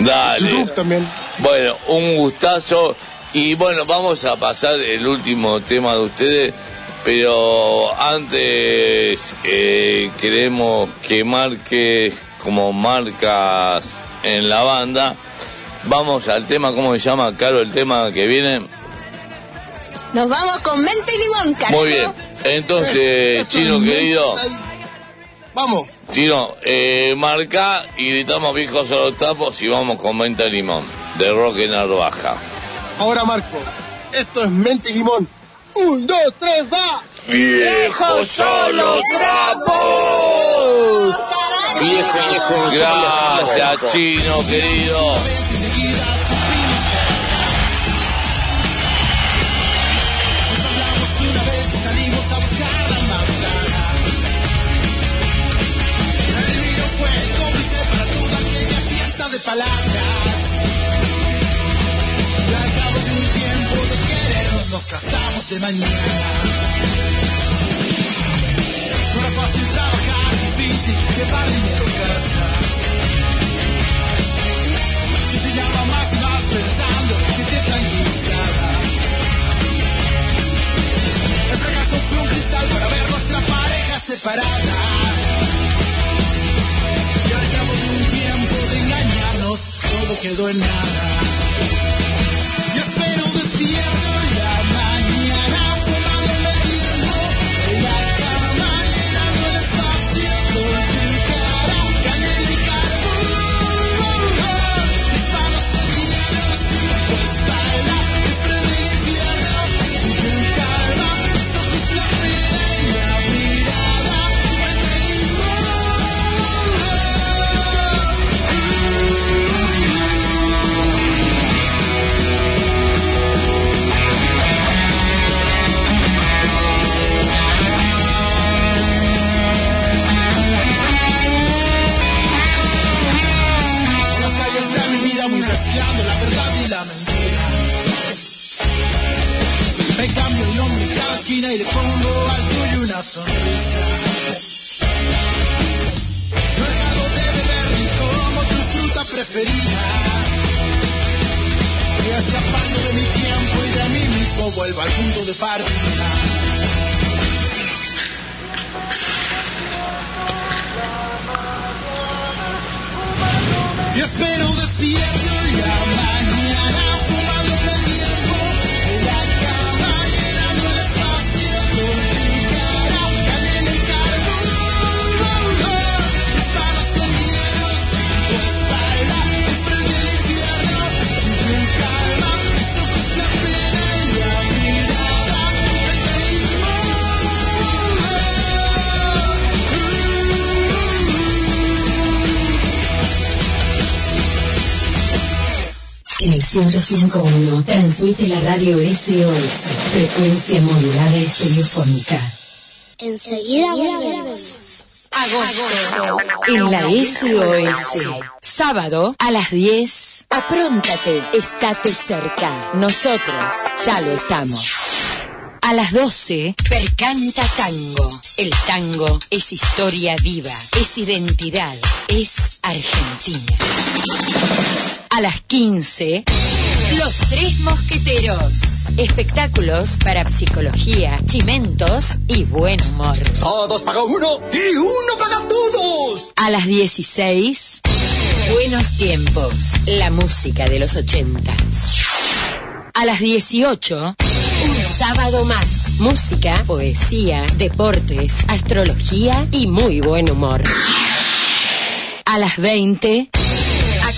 Dale. YouTube también. Bueno, un gustazo. Y bueno, vamos a pasar el último tema de ustedes. Pero antes eh, queremos que marques como marcas en la banda. Vamos al tema, ¿cómo se llama, Caro, el tema que viene? Nos vamos con mente y limón, carajo. Muy bien. Entonces, Chino querido, Vamos. Chino, eh, marca y gritamos viejos a los tapos y vamos con venta de limón, de Roque Narvaja. Ahora Marco, esto es Mente y Limón. Un, dos, tres, va. ¡Viejo solo trapos! Viejo, viejo, Gracias, Chino querido. 105.1 transmite la radio SOS, frecuencia modulada estereofónica. Enseguida volvemos. En la SOS, sábado a las 10, apróntate, estate cerca. Nosotros ya lo estamos. A las 12, Percanta Tango. El tango es historia viva, es identidad, es Argentina. A las 15, Los Tres Mosqueteros. Espectáculos para psicología, chimentos y buen humor. Todos paga uno y uno paga todos. A las 16, Buenos Tiempos, la música de los 80. A las 18, un sábado más. Música, poesía, deportes, astrología y muy buen humor. A las 20,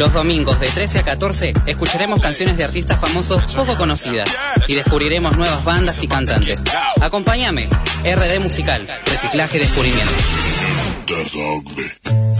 Los domingos de 13 a 14 escucharemos canciones de artistas famosos poco conocidas y descubriremos nuevas bandas y cantantes. Acompáñame, RD Musical, Reciclaje y Descubrimiento.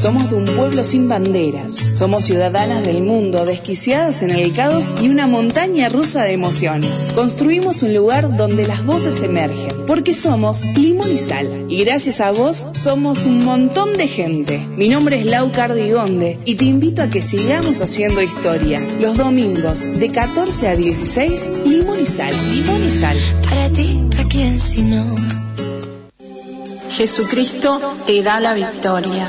Somos de un pueblo sin banderas. Somos ciudadanas del mundo, desquiciadas en el caos y una montaña rusa de emociones. Construimos un lugar donde las voces emergen, porque somos limón y sal. Y gracias a vos somos un montón de gente. Mi nombre es Lau Cardigonde y te invito a que sigamos haciendo historia. Los domingos de 14 a 16, limón y sal, limón y sal. Para ti, ¿a quién si no? Jesucristo te da la victoria.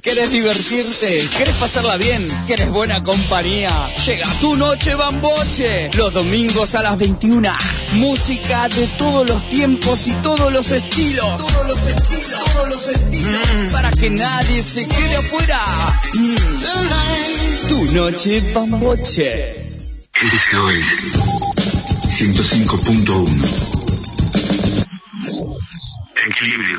¿Quieres divertirte? ¿Quieres pasarla bien? ¿Quieres buena compañía? Llega tu noche bamboche. Los domingos a las 21. Música de todos los tiempos y todos los estilos. Todos los estilos. Todos los estilos. Para que nadie se quede afuera. Mm. Tu noche bamboche. SOS 105.1 Equilibrio.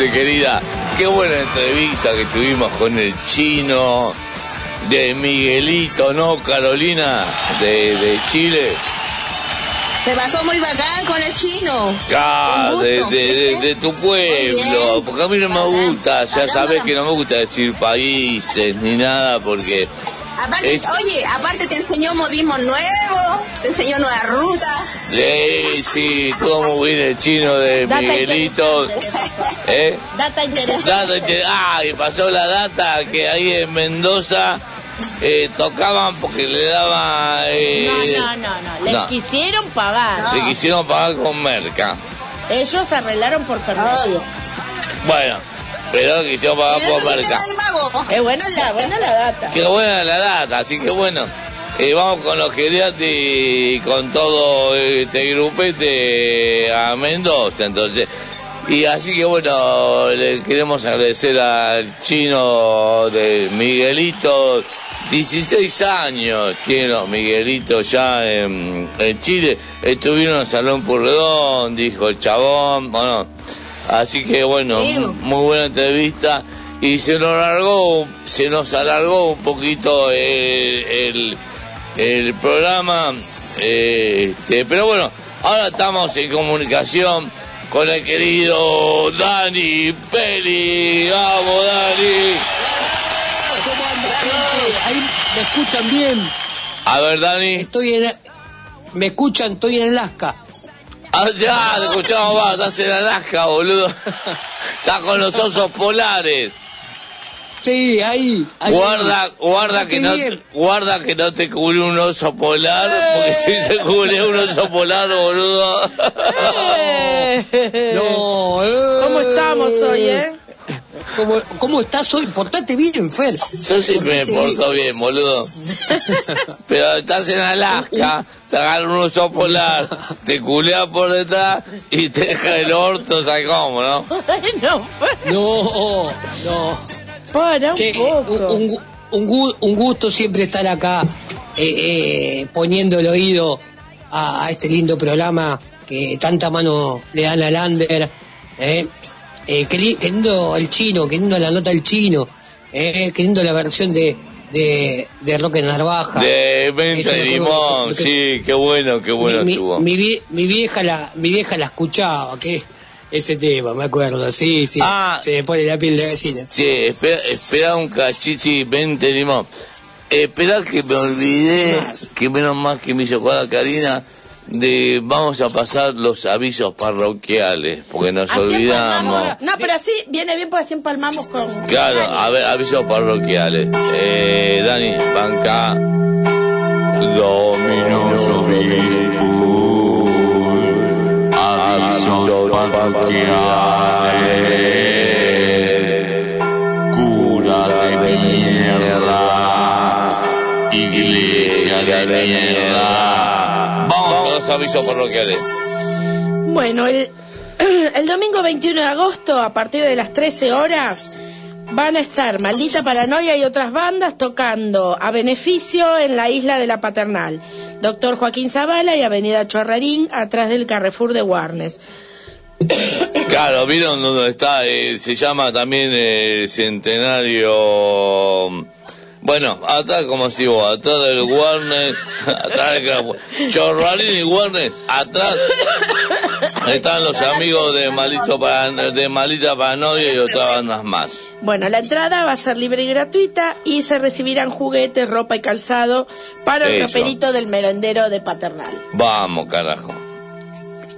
Gente querida, qué buena entrevista que tuvimos con el chino de Miguelito, ¿no, Carolina? De, de Chile. Se pasó muy bacán con el chino. Ah, de, tu pueblo, porque a mí no me gusta, ya sabes que no me gusta decir países ni nada, porque Aparte, Es- oye, aparte te enseñó modismos nuevos, te enseñó nuevas rutas. eh, sí, todo muy bien el chino de Miguelito. ¿Eh? Data interesante. Data inter- ah, y pasó la data que ahí en Mendoza eh, tocaban porque le daban... Eh, No, no, no, no. Les no. quisieron pagar. Le quisieron pagar con merca. Ellos arreglaron por Fernández. Bueno, pero le quisieron pagar por merca. Es buena la, buena la data. Qué buena la data, así que bueno, eh, vamos con los geriatres y con todo este grupete a Mendoza, entonces. Y así que bueno, le queremos agradecer al chino de Miguelito, 16 años tiene los Miguelitos ya en, en Chile, estuvieron en Salón Purredón, dijo el chabón, bueno, así que bueno, muy buena entrevista. Y se nos alargó, se nos alargó un poquito el, el, el programa, eh, este, pero bueno, ahora estamos en comunicación con el querido Dani Peli, vamos Dani. Ahí me escuchan bien. A ver Dani. Estoy en. Me escuchan, estoy en Alaska. Ah, ya, te escuchamos más, estás en Alaska, boludo. Estás con los osos polares. Sí, ahí. ahí. Guarda, guarda que no, bien. guarda que no te cubre un oso polar, porque si te cubre un oso polar, boludo. No, eh. ¿Cómo estamos hoy, eh? ¿Cómo, cómo estás hoy? Portate bien, Fer. Yo siempre me porto bien, boludo. Pero estás en Alaska, te agarra un oso polar, te culea por detrás y te deja el orto, ¿sabes cómo, no? no, No, no. Para un Che, poco. un, un gu- un gu- un gusto siempre estar acá eh, eh, poniendo el oído a, a este lindo programa que tanta mano le dan al Lander. Eh, eh, el chino, queriendo la nota del chino, eh, queriendo la versión de, de, de Roque Narvaja. De venta de Eso, limón, que- sí, qué bueno, qué bueno mi, estuvo. mi vie- mi vieja la mi vieja la escuchaba que ese tema me acuerdo sí sí Ah. se me pone la piel de gallina Sí, espera, espera un cachichi, 20 limón. Espera que me olvidé, que menos mal que me hizo acordar Karina, de vamos a pasar los avisos parroquiales, porque nos Así olvidamos. empalmamos. No, pero así viene bien porque así empalmamos con. Claro, a ver, avisos parroquiales. Eh, Dani, banca. Dominus avisos parroquiales, cura de mierda, iglesia de mierda. Vamos a los avisos parroquiales. Bueno, el, el domingo 21 de agosto, a partir de las 13 horas, van a estar Maldita Paranoia y otras bandas tocando a beneficio en la isla de la Paternal. Doctor Joaquín Zavala y Avenida Chorrarín, atrás del Carrefour de Warnes. Claro, ¿vieron dónde está? Eh, se llama también eh, Centenario... Bueno, atrás como si vos, atrás del Warner, atrás del. Chorralín y Warner, atrás están los amigos de Malito para, de Malita Paranoia y otras bandas más. Bueno, la entrada va a ser libre y gratuita y se recibirán juguetes, ropa y calzado para el Eso. roperito del merendero de Paternal. Vamos, carajo.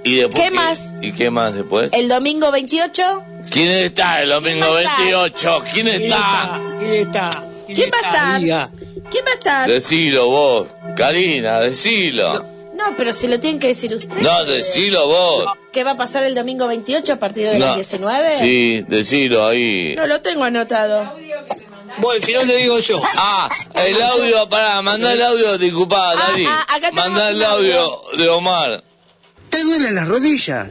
¿Y después ¿Qué más? ¿Y qué más después? El domingo 28, ¿Quién está el domingo ¿Quién va a estar? 28? ¿Quién está? ¿Quién está? ¿Quién va a estar? ¿Quién va a estar? Decilo vos, Karina, decilo. No, pero si lo tienen que decir ustedes. No, decilo vos. ¿Qué va a pasar el domingo 28 a partir de No. las 19? Sí, decilo ahí. No lo tengo anotado. Bueno, si no lo digo yo. Ah, el audio, pará, mandá el audio, disculpa, Dani. ah, acá tenemos Mandá el audio de Omar. ¿Te duelen las rodillas?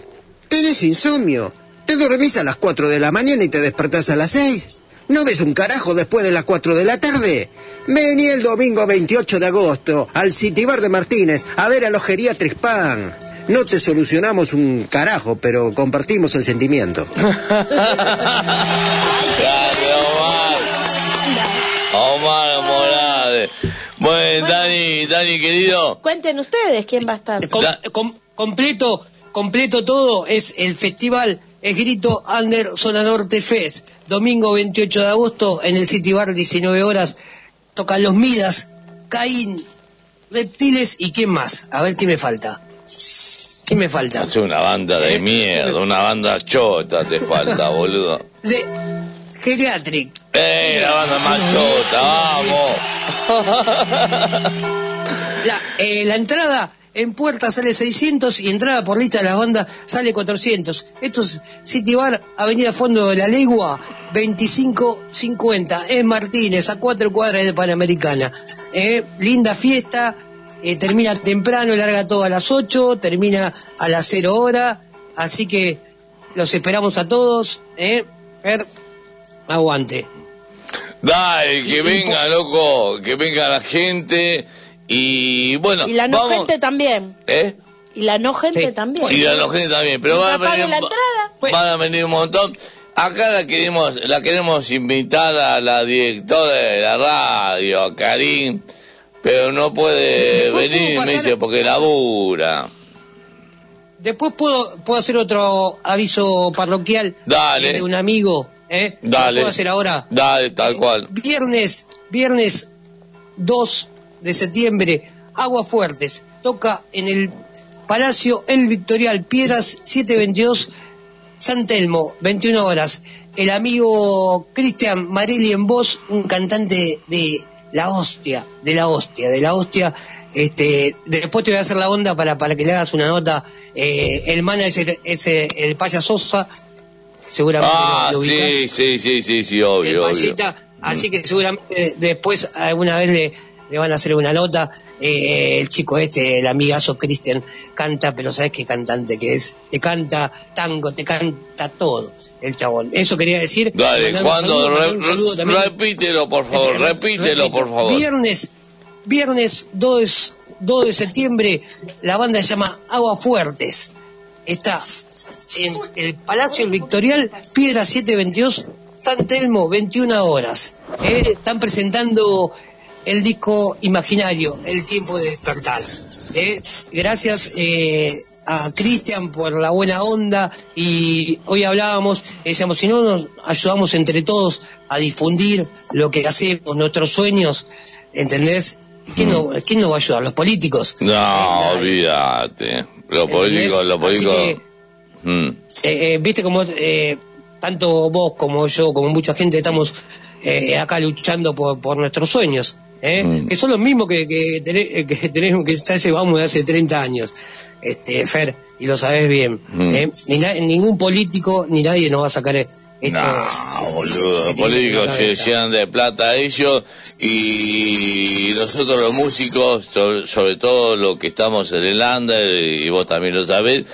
¿Tenés insomnio? ¿Te dormís a las 4 de la mañana y te despertás a las 6? ¿No ves un carajo después de las 4 de la tarde? Vení el domingo 28 de agosto al City Bar de Martínez a ver a los geriatres Pan. No te solucionamos un carajo, pero compartimos el sentimiento. Omar. Omar Morales. Bueno, Dani, Dani querido. Cuenten ustedes quién va a estar. Com- com- completo, completo todo es el festival es Grito Under Zona Norte Fest, domingo 28 de agosto en el City Bar 19 horas. Tocan los Midas, Caín, Reptiles y quién más. A ver qué me falta. ¿Qué me falta? Hace una banda de mierda, una banda chota te falta, boludo. De Geriatric. ¡Eh, la banda más chota, vamos! La, eh, la entrada en puerta sale 600 y entrada por lista de las bandas sale 400. Esto es City Bar, Avenida Fondo de la Legua, 2550. Es Martínez, a cuatro cuadras de Panamericana. Eh, linda fiesta, eh, termina temprano, larga todo a las 8, termina a las 0 hora. Así que los esperamos a todos. Eh. Fer, aguante. Dale, que venga, loco, que venga la gente. Y bueno, Y la no vamos. gente también. ¿Eh? Y la no gente también. Y la gente también, pero van a, venir, la entrada. van a venir un montón. Acá la queremos, la queremos invitar a la directora de la radio, a Karim, pero no puede venir, me dice, porque labura. Después puedo, puedo hacer otro aviso parroquial Dale. de un amigo. ¿eh? ¿Lo Dale. puedo hacer ahora? Dale, tal cual. Viernes, viernes 2 de septiembre, Aguas Fuertes. Toca en el Palacio El Victorial, Piedras 722, San Telmo, 21 horas. El amigo Cristian Marelli en voz, un cantante de la hostia, de la hostia, de la hostia. Este, después te voy a hacer la onda para, para que le hagas una nota. Eh, el manager es eh, el Paya Sosa, seguramente Ah, lo, lo sí, sí, sí, sí, sí, el obvio, obvio. Payita, así que seguramente después alguna vez le, le van a hacer una nota. Eh, el chico este, el amigazo Cristian, canta, pero sabes qué cantante que es. Te canta tango, te canta todo, el chabón. Eso quería decir. Dale, cuando repítelo, por favor, Este, repítelo, repito, por favor. Viernes, viernes 2, 2 de septiembre, la banda se llama Agua Fuertes. Está en el Palacio Victorial, Piedra 722, San Telmo, 21 horas. Eh, están presentando el disco Imaginario, El Tiempo de Despertar. Eh, gracias eh, a Cristian por la buena onda y hoy hablábamos, decíamos, si no nos ayudamos entre todos a difundir lo que hacemos, nuestros sueños, ¿entendés? ¿Quién, no, ¿Quién nos va a ayudar? ¿Los políticos? No, olvídate. Lo político, lo Así político. que, Mm. eh, eh, viste como eh, tanto vos como yo, como mucha gente estamos eh, acá luchando por, por nuestros sueños, ¿eh? Mm. que son los mismos que, que, tené- eh, que tenemos que ya llevamos de hace 30 años, este Fer, y lo sabes bien. Mm. ¿eh? Ni na- ningún político ni nadie nos va a sacar esto. No, boludo, los políticos se llenan de plata ellos y nosotros los músicos, sobre, sobre todo los que estamos en el under, y vos también lo sabés,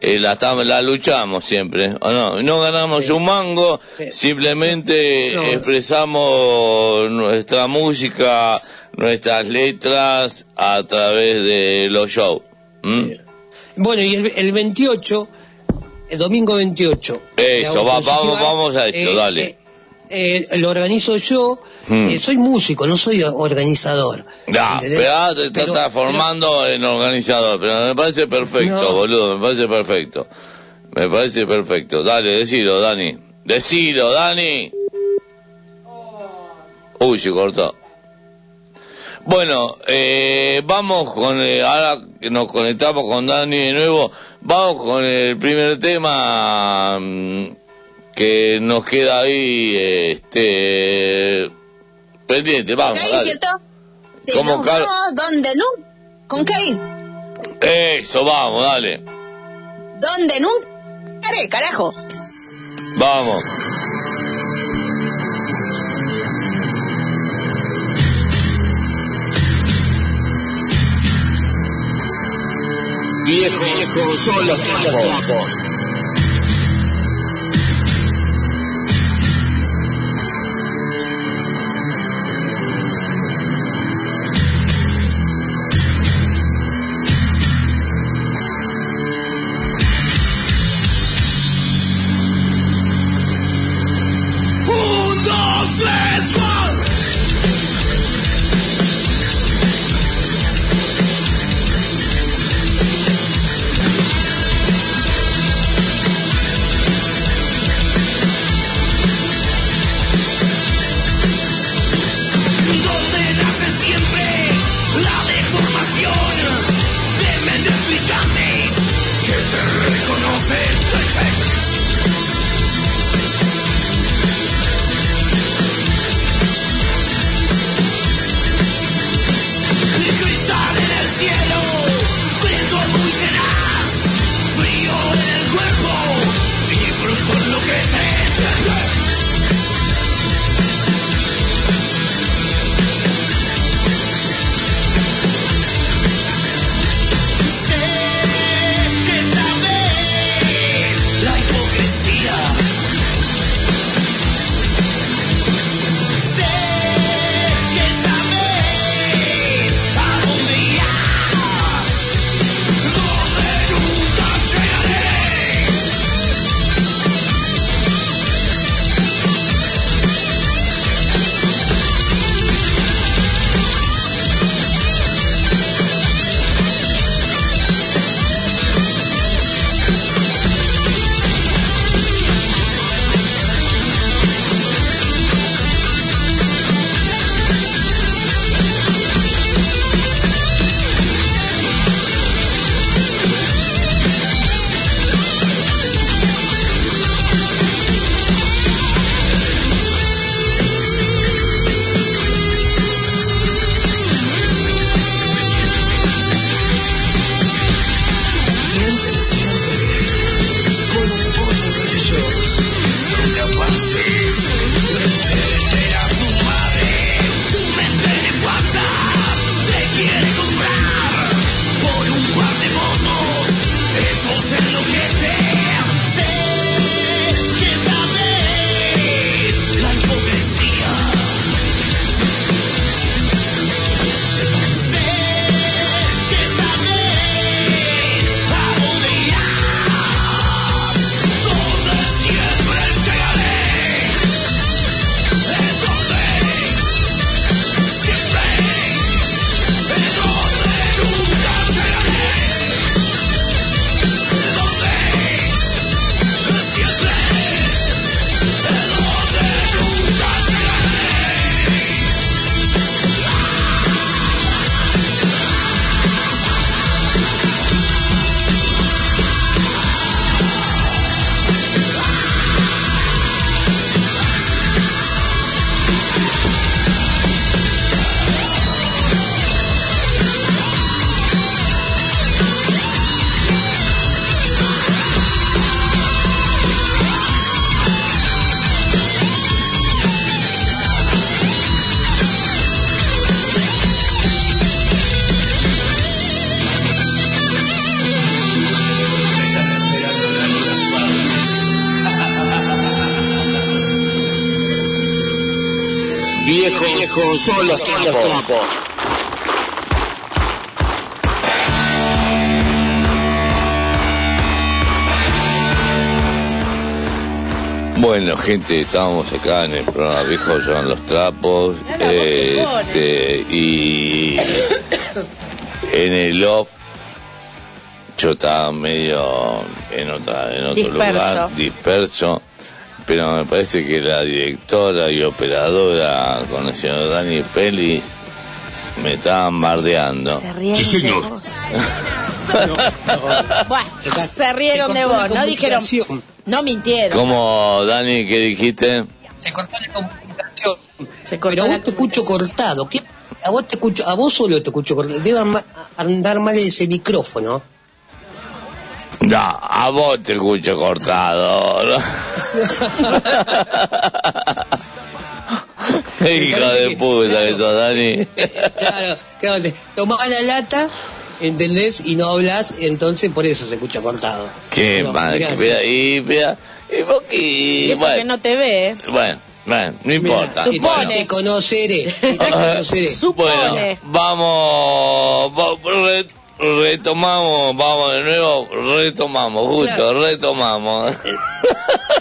eh, la, estamos- la luchamos siempre, ¿o no? No ganamos un mango, simplemente No. expresamos nuestra música, nuestras letras a través de los shows. Bueno, y el, el 28, el domingo 28. de Eso, va, vamos, vamos a esto, eh, dale. eh, eh, lo organizo yo, Hmm. eh, soy músico, no soy organizador. Pero ahora te Pero- estás formando en organizador, pero me parece perfecto, No. boludo, me parece perfecto. Me parece perfecto. Dale, decilo, Dani. Decilo, Dani. Uy, se cortó. Bueno, eh, vamos con, eh, ahora que nos conectamos con Dani de nuevo, vamos con el primer tema mm, que nos queda ahí, este, pendiente, vamos, Caín, dale. ¿cierto? Sí, ¿Cómo, nos vamos donde nunca. Con Caín. Eso, vamos, dale. Donde nunca. carajo. Vamos. Viejo, viejo, son los tiempos. Gente, estábamos acá en el programa Viejo Son los Trapos. este, y en el off, yo estaba medio en, otra, en otro Disperso. lugar, disperso. Pero me parece que la directora y operadora con el señor Dani Félix me estaban bardeando. Se rieron de vos. Bueno, se rieron de vos, no dijeron, no mintieron. ¿Cómo, Dani, qué dijiste? Se cortó la comunicación. Pero a vos te escucho cortado. ¿Qué? A vos te escucho, a vos solo te escucho cortado. Debe andar mal ese micrófono. No, a vos te escucho cortado. Hijo de puta que sos, Dani. Claro, claro, te tomás la lata, ¿entendés? Y no hablas, entonces por eso se escucha cortado. Qué No, mal. gracias. Mira, y, mira, y vos que- eso que bueno, no te ve, bueno, bueno, no importa. Y te conoceré, te conoceré. Bueno, vamos, va- re- retomamos, vamos de nuevo, retomamos, justo, Claro. retomamos.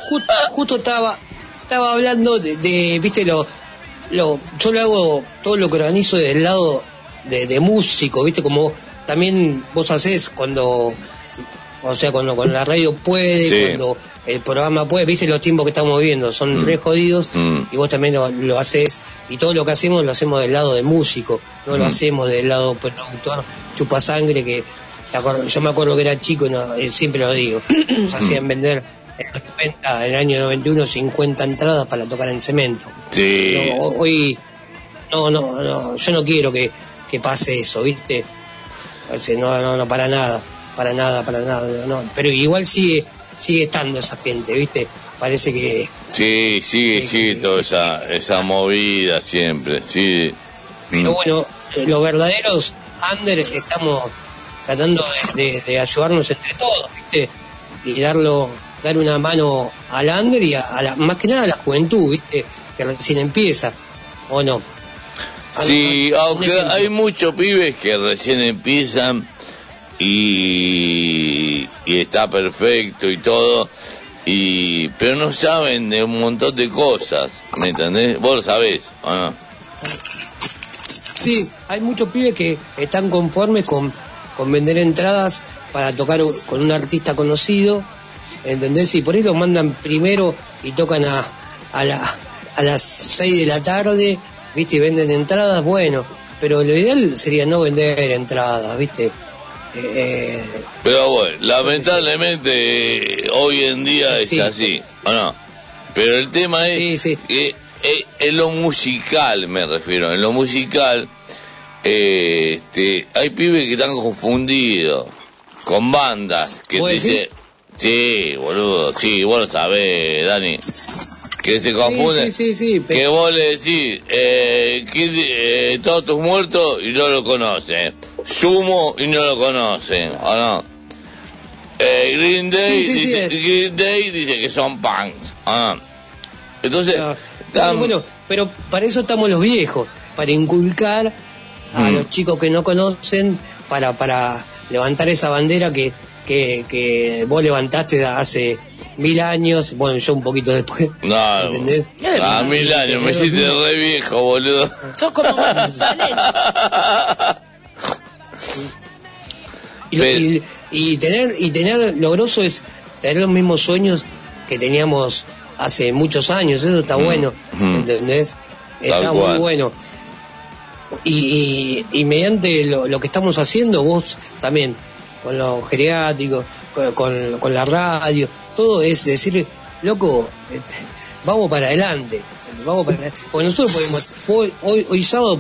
Justo, justo estaba estaba hablando de, de, viste lo lo yo lo hago todo lo que organizo del lado de, de músico viste como también vos hacés cuando o sea cuando con la radio puede Sí. cuando el programa puede viste los tiempos que estamos viviendo son re jodidos Mm. y vos también lo, lo haces y todo lo que hacemos lo hacemos del lado de músico no lo Mm. hacemos del lado productor chupa sangre que yo me acuerdo que era chico y no, siempre lo digo nos hacían vender en los 90, en el año 91 50 entradas para tocar en cemento Sí. No, hoy no no no yo no quiero que, que pase eso viste No no no para nada para nada para nada no, pero igual sigue sigue estando esa gente viste parece que Sí, sigue, sigue toda esa, esa movida siempre, sí. Pero bueno, los verdaderos under estamos tratando de, de- de ayudarnos entre todos, ¿viste? Y darlo, dar una mano al under y a, a la, más que nada a la juventud, ¿viste? Que recién empieza, ¿o no? Sí, aunque hay muchos pibes que recién empiezan y, y está perfecto y todo, y pero no saben de un montón de cosas, ¿me entendés? Vos lo sabés, ¿o no? Sí, hay muchos pibes que están conformes con, con vender entradas para tocar con un artista conocido, ¿entendés? Y por ahí los mandan primero y tocan a, a, la, a las 6 de la tarde, ¿viste? Y venden entradas, bueno, pero lo ideal sería no vender entradas, ¿viste? Eh, Pero bueno, lamentablemente eh, hoy en día es Sí. así, ¿o no? Pero el tema es que eh, en lo musical me refiero, en lo musical eh, este, hay pibes que están confundidos con bandas que ¿Vos dicen? Sí, boludo, sí, vos lo sabés, Dani, que se confunden, sí, sí, sí, que vos le decís, eh, eh, todos tus muertos y no lo conocen, Sumo y no lo conocen, ¿o no? Eh, Green Day, dice, eh. Green Day dice que son punks, ¿o no? Entonces, Bueno, están- bueno, pero para eso estamos los viejos, para inculcar a Mm. los chicos que no conocen, para para levantar esa bandera que, que, que vos levantaste hace mil años, bueno, yo un poquito después. No, ¿Entendés? a mil años, me hiciste re viejo, boludo. Sos como. Y, lo- y- y tener y tener lo grosso es tener los mismos sueños que teníamos hace muchos años, eso está bueno, ¿entendés? Está muy cual. bueno. Y, y, y mediante lo, lo que estamos haciendo, vos también, con los geriátricos, con, con, con la radio, todo es decir, loco, este, vamos para adelante. Vamos para adelante. Porque nosotros podemos, hoy, hoy, hoy sábado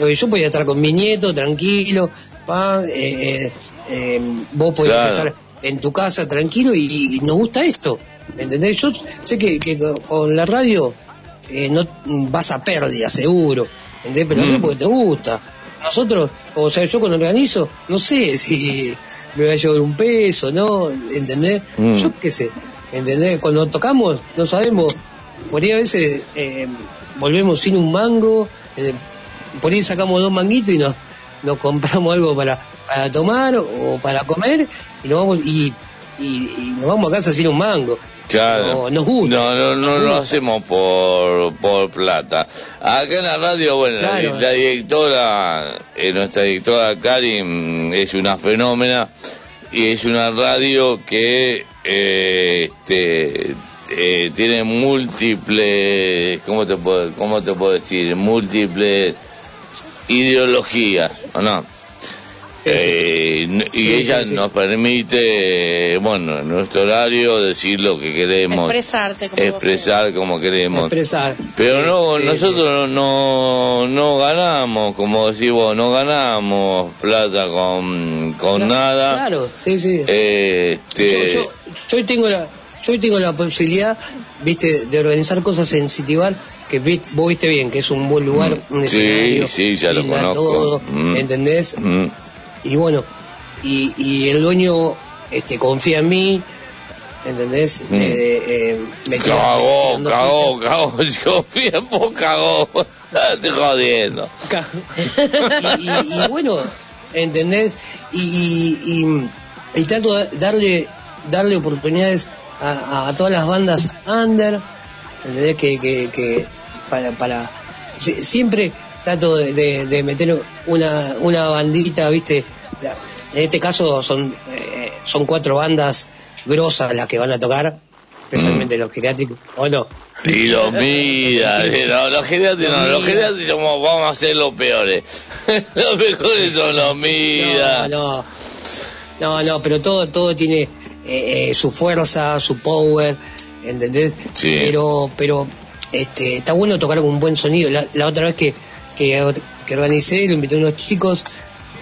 hoy yo podía estar con mi nieto tranquilo, pa, eh, eh, eh, vos podías Claro. estar en tu casa tranquilo y, y nos gusta esto. ¿Entendés? Yo sé que, que con la radio eh, no vas a pérdida, seguro. ¿Entendés? Pero Mm. eso porque te gusta. Nosotros, o sea, yo cuando organizo, no sé si me va a llevar un peso, ¿no? ¿Entendés? Mm. Yo qué sé. ¿Entendés? Cuando tocamos, no sabemos por ahí a veces eh, volvemos sin un mango, eh, por ahí sacamos dos manguitos y nos, nos compramos algo para, para tomar o para comer y nos vamos y, y, y nos vamos a casa sin un mango. Claro. No, nos gusta. No, no, no lo hacemos por, por plata. Acá en la radio, bueno, la- Claro. la, directora, eh, nuestra directora Karin es una fenómena y es una radio que eh, este, eh, tiene múltiples, ¿cómo te puedo, cómo te puedo decir? Múltiples ideologías, ¿o no? Eh, y Sí, ella sí, sí. nos permite, bueno, en nuestro horario decir lo que queremos, Expresarte como expresar como queremos. Expresar. Pero no, nosotros no, no ganamos, como decís vos, no ganamos plata con, con nada. Claro, sí, sí. Este, Yo, yo, yo hoy tengo la, yo hoy tengo la posibilidad, viste, de organizar cosas en Citibar que vi- vos viste bien, que es un buen lugar, un sí, escenario, sí, ya lo linda conozco. todo, Mm. ¿entendés? Mm. Y bueno, y, y el dueño este confía en mí, ¿entendés? Mm. De, eh, me Cagó, cagó, cagó, yo fui a vos, cagó. Estoy jodiendo. y, y- y bueno, ¿entendés? Y, y, y- y trato de darle, darle oportunidades a, a todas las bandas under, ¿entendés? Que, que, que para, para si- siempre trato de, de- de meter una, una bandita, ¿viste? La- En este caso son, eh, son cuatro bandas grosas las que van a tocar, especialmente los geriátricos, ¿o no? Y los mira, no, los geriátricos no, los geriátricos somos, vamos a ser los peores. los mejores son los mira. No, no, no, no, pero todo, todo tiene eh, eh, su fuerza, su power, ¿entendés? Sí. Pero, pero, este, está bueno tocar con un buen sonido. La, la otra vez que, que, que organicé, lo invité a unos chicos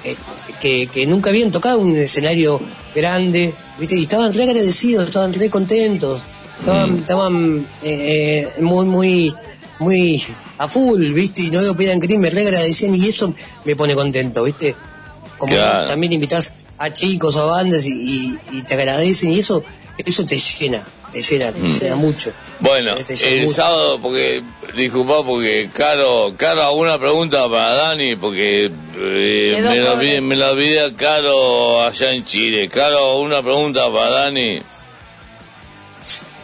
eh, que, que nunca habían tocado un escenario grande, ¿viste? Y estaban re agradecidos, estaban re contentos, estaban, Mm. estaban eh, eh, muy, muy, muy a full, ¿viste? Y no creer, me re agradecían y eso me pone contento, ¿viste? Como Claro. también invitas a chicos, a bandas y, y- y te agradecen y eso eso te llena, te llena, te Mm. llena mucho. Bueno, el sábado, porque, disculpa, porque Caro, Caro, una pregunta para Dani, porque eh, me, la olvidé, me la olvidé a Caro allá en Chile. Caro, una pregunta para Dani.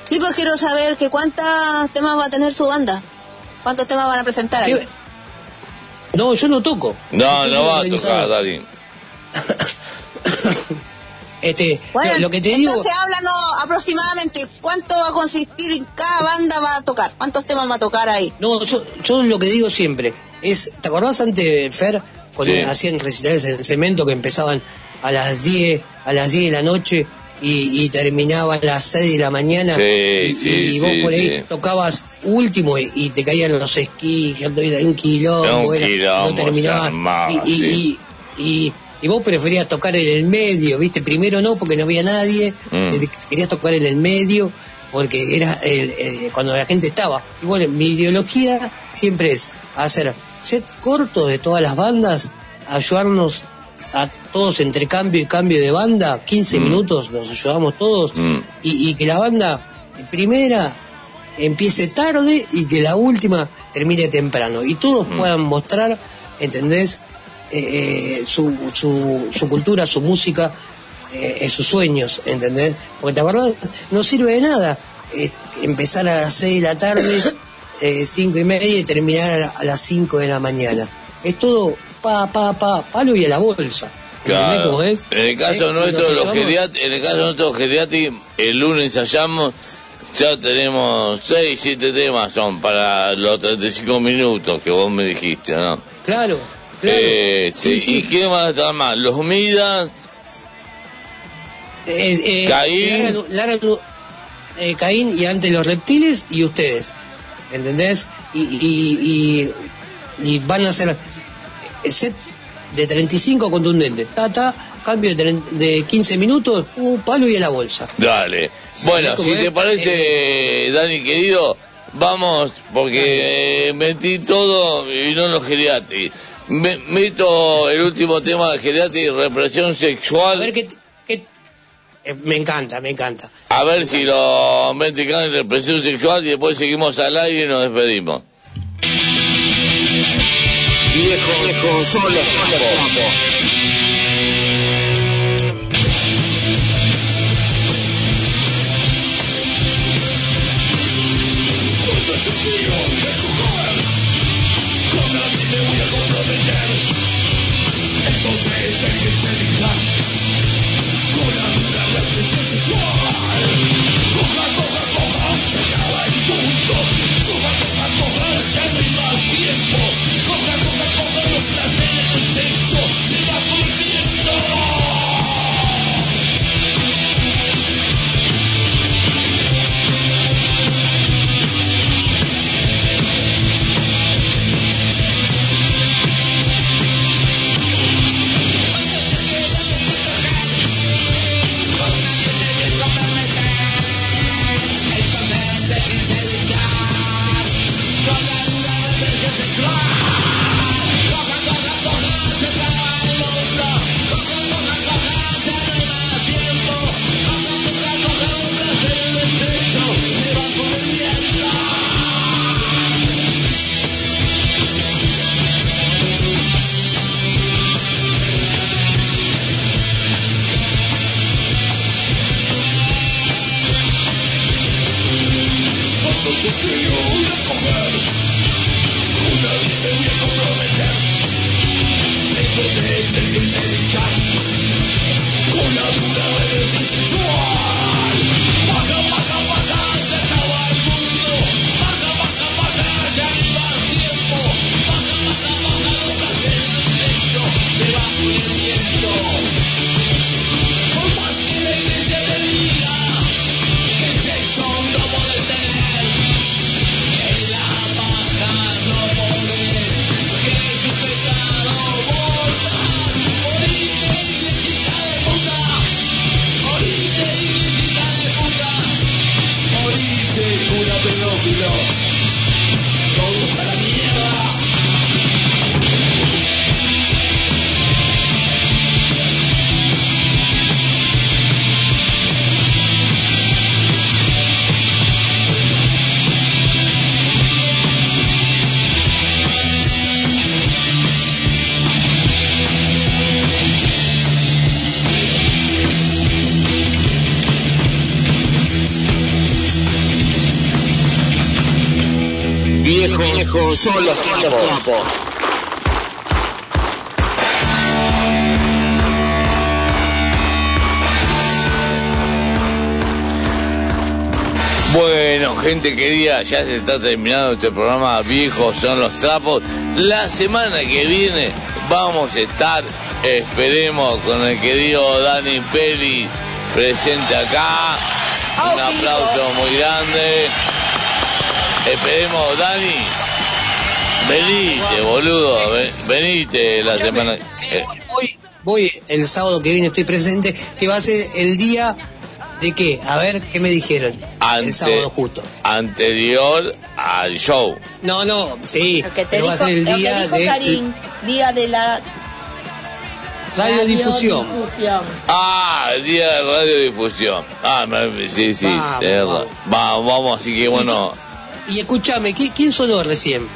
Sí, pues quiero saber que cuántos temas va a tener su banda. ¿Cuántos temas van a presentar ahí? No, yo no toco. No, no soy va a tocar, Dani. Este, Bueno, lo, que te digo, entonces háblanos aproximadamente cuánto va a consistir, cada banda va a tocar, cuántos temas va a tocar ahí. no, yo, yo lo que digo siempre es, ¿te acordás antes, Fer, cuando Sí. hacían recitales en cemento que empezaban a las 10, a las 10 de la noche y, y terminaban a las 6 de la mañana? Sí, y, sí, y vos sí, por ahí sí. tocabas último y, y te caían los esquís, que era un quilombo, Un era- quilombo, no terminaban. se armaba, y, y, vos preferías tocar en el medio, ¿viste? Primero no, porque no había nadie, Mm. eh, querías tocar en el medio, porque era el, eh, cuando la gente estaba. Bueno, mi ideología siempre es hacer set cortos de todas las bandas, ayudarnos a todos entre cambio y cambio de banda, 15 Mm. minutos nos ayudamos todos, Mm. y, y que la banda primera empiece tarde y que la última termine temprano y todos puedan mostrar, ¿entendés? Eh, eh, su, su, su cultura, su música, eh, eh, sus sueños, ¿entendés? Porque la verdad no sirve de nada eh, empezar a las 6 de la tarde, eh, cinco y media y terminar a, la- a las 5 de la mañana. Es todo pa, pa, pa, palo y a la bolsa. ¿Entendés Claro. cómo es? En el caso Eh, nuestro, los en el caso nuestro geriatri, el lunes ensayamos, ya tenemos 6, 7 temas son para los 35 minutos que vos me dijiste, ¿no? Claro, claro. Eh, Sí, sí. ¿Y quién va a estar más? Los Midas, Eh, eh, Caín. Lara- Lara- eh, Caín y antes los reptiles y ustedes, ¿entendés? Y, y, y, y van a el set de 35 contundente, ta, ta, cambio de, de 15 minutos, un palo y a la bolsa. dale. Bueno, ¿cómo si te parece, Dani querido, vamos, porque eh, metí todo y no los geriatri. Me- meto el último tema de geriatri, represión sexual. A ver qué, qué, Eh, me encanta, me encanta. A ver si los mexicanos de presión sexual y después seguimos al aire y nos despedimos. Viejo, viejo, son los trapos. Ya se está terminando este programa Viejos son los trapos. La semana que viene vamos a estar, esperemos, con el querido Dani Peli presente acá. Un aplauso muy grande. Esperemos, Dani. Venite, boludo. ven- Venite la semana. Voy, voy el sábado que viene, estoy presente, que va a ser el día de qué? A ver, ¿qué me dijeron? ante- El sábado justo. anterior al show. No, no, sí, Lo que te pero va a dijo, ser el lo que día dijo de Karim, día de la radiodifusión. radiodifusión. Ah, el día de radiodifusión. Ah, sí, sí. Vamos, vamos. vamos, así que bueno. Y escúchame, ¿qui- ¿quién sonó recién?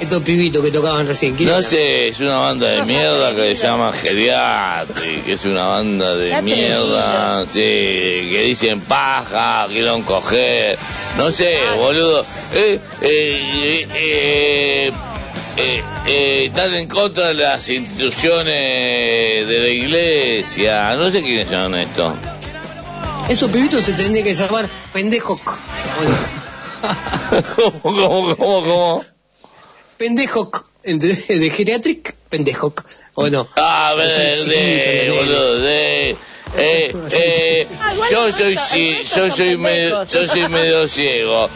Estos pibitos que tocaban recién. ¿quién No era? sé, es una banda de No mierda que se llama Geriatri, que es una banda de mierda, sí, que dicen paja, quieren coger, no sé, boludo. Eh, eh, eh, eh, eh, están en contra de las instituciones de la iglesia, no sé quiénes son estos. Esos pibitos se tendrían que llamar pendejos. ¿Cómo, cómo, cómo, cómo? Pendejo. De geriatric, pendejo. ¿O no? A ver, Es un de, chiquito, boludo, de... Eh, eh, yo soy yo soy medio yo soy medio ciego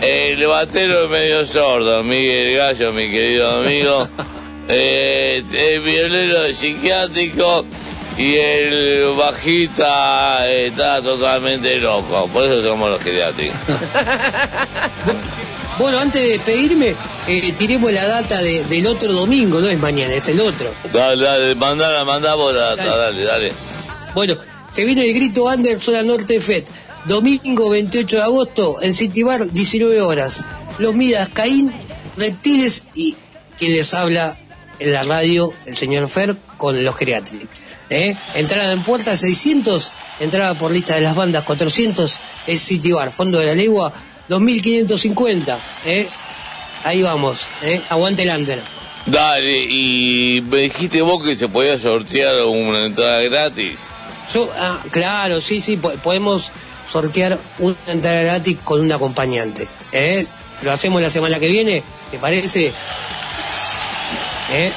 el batero es medio sordo Miguel Gallo mi querido amigo eh, el violero es psiquiátrico y el bajista está totalmente loco por eso somos los geriátricos Bueno, antes de despedirme, eh, tiremos la data de- del otro domingo, no es mañana, es el otro. dale dale mandala mandá vos la data, dale dale Bueno, se viene el grito Under Zona Norte Fed. Domingo 28 de agosto en City Bar, 19 horas. Los Midas, Caín, Reptiles y quien les habla en la radio, el señor Fer, con los Creatric. ¿Eh? Entrada en puerta 600, entrada por lista de las bandas 400, es City Bar, fondo de la legua 2550. ¿eh? Ahí vamos, ¿eh? aguante el under. Dale, y me dijiste vos que se podía sortear una entrada gratis. Yo, ah, claro, sí, sí, po- podemos sortear una entrada gratis con un acompañante. ¿eh? Lo hacemos la semana que viene, ¿te parece? ¿Eh?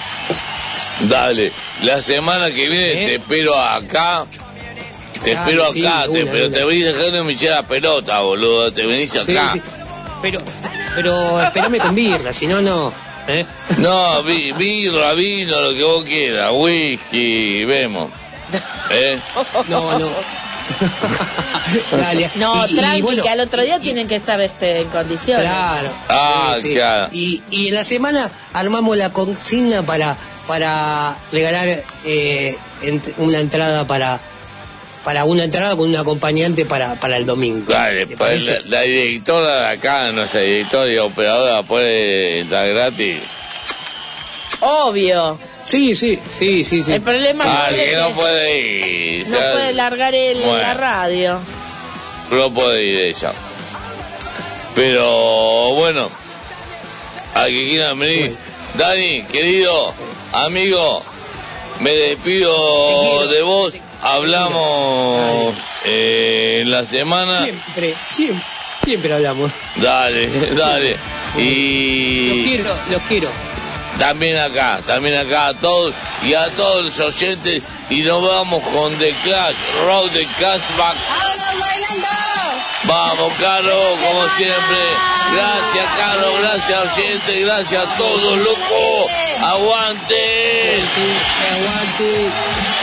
Dale, la semana que viene te espero acá. Te Dale, espero sí, acá, de te, una, pero de te una. venís dejando de me echar la pelota, boludo. Te venís acá. sí. Pero, pero espérame con birra, si no, no. ¿eh? No, vi- birra, vino, lo que vos quieras, whisky, vemos. ¿Eh? No, no. Dale. No, Y- y bueno, que al otro día tienen que estar este, en condiciones. Claro. Ah, sí. claro. Y, y en la semana armamos la consigna para para regalar eh, ent- una entrada para para una entrada con un acompañante para, para el domingo. Dale, ¿Te pues, la, la directora de acá, nuestra directora y operadora, puede entrar gratis. Obvio. Sí, sí, sí, sí, sí. El problema Ah, es que no puede ir. no puede largar en la radio. No puede ir ella. Pero bueno, a que quieran venir. Dani, querido amigo, me despido de vos. Hablamos eh, en la semana. Siempre, siempre, siempre hablamos. Dale, dale. Los Y quiero, los quiero. también acá, también acá a todos y a todos los oyentes. Y nos vamos con The Clash, Road the Cashback. Vamos, Caro, como siempre. Gracias, Caro, gracias, oyente, gracias a todos, loco. Aguante. Aguante.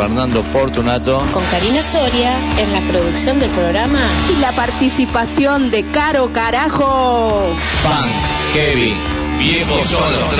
Fernando Portunato. Con Karina Soria en la producción del programa. Y la participación de Caro Carajo. Pan, Kevin. Viejos son los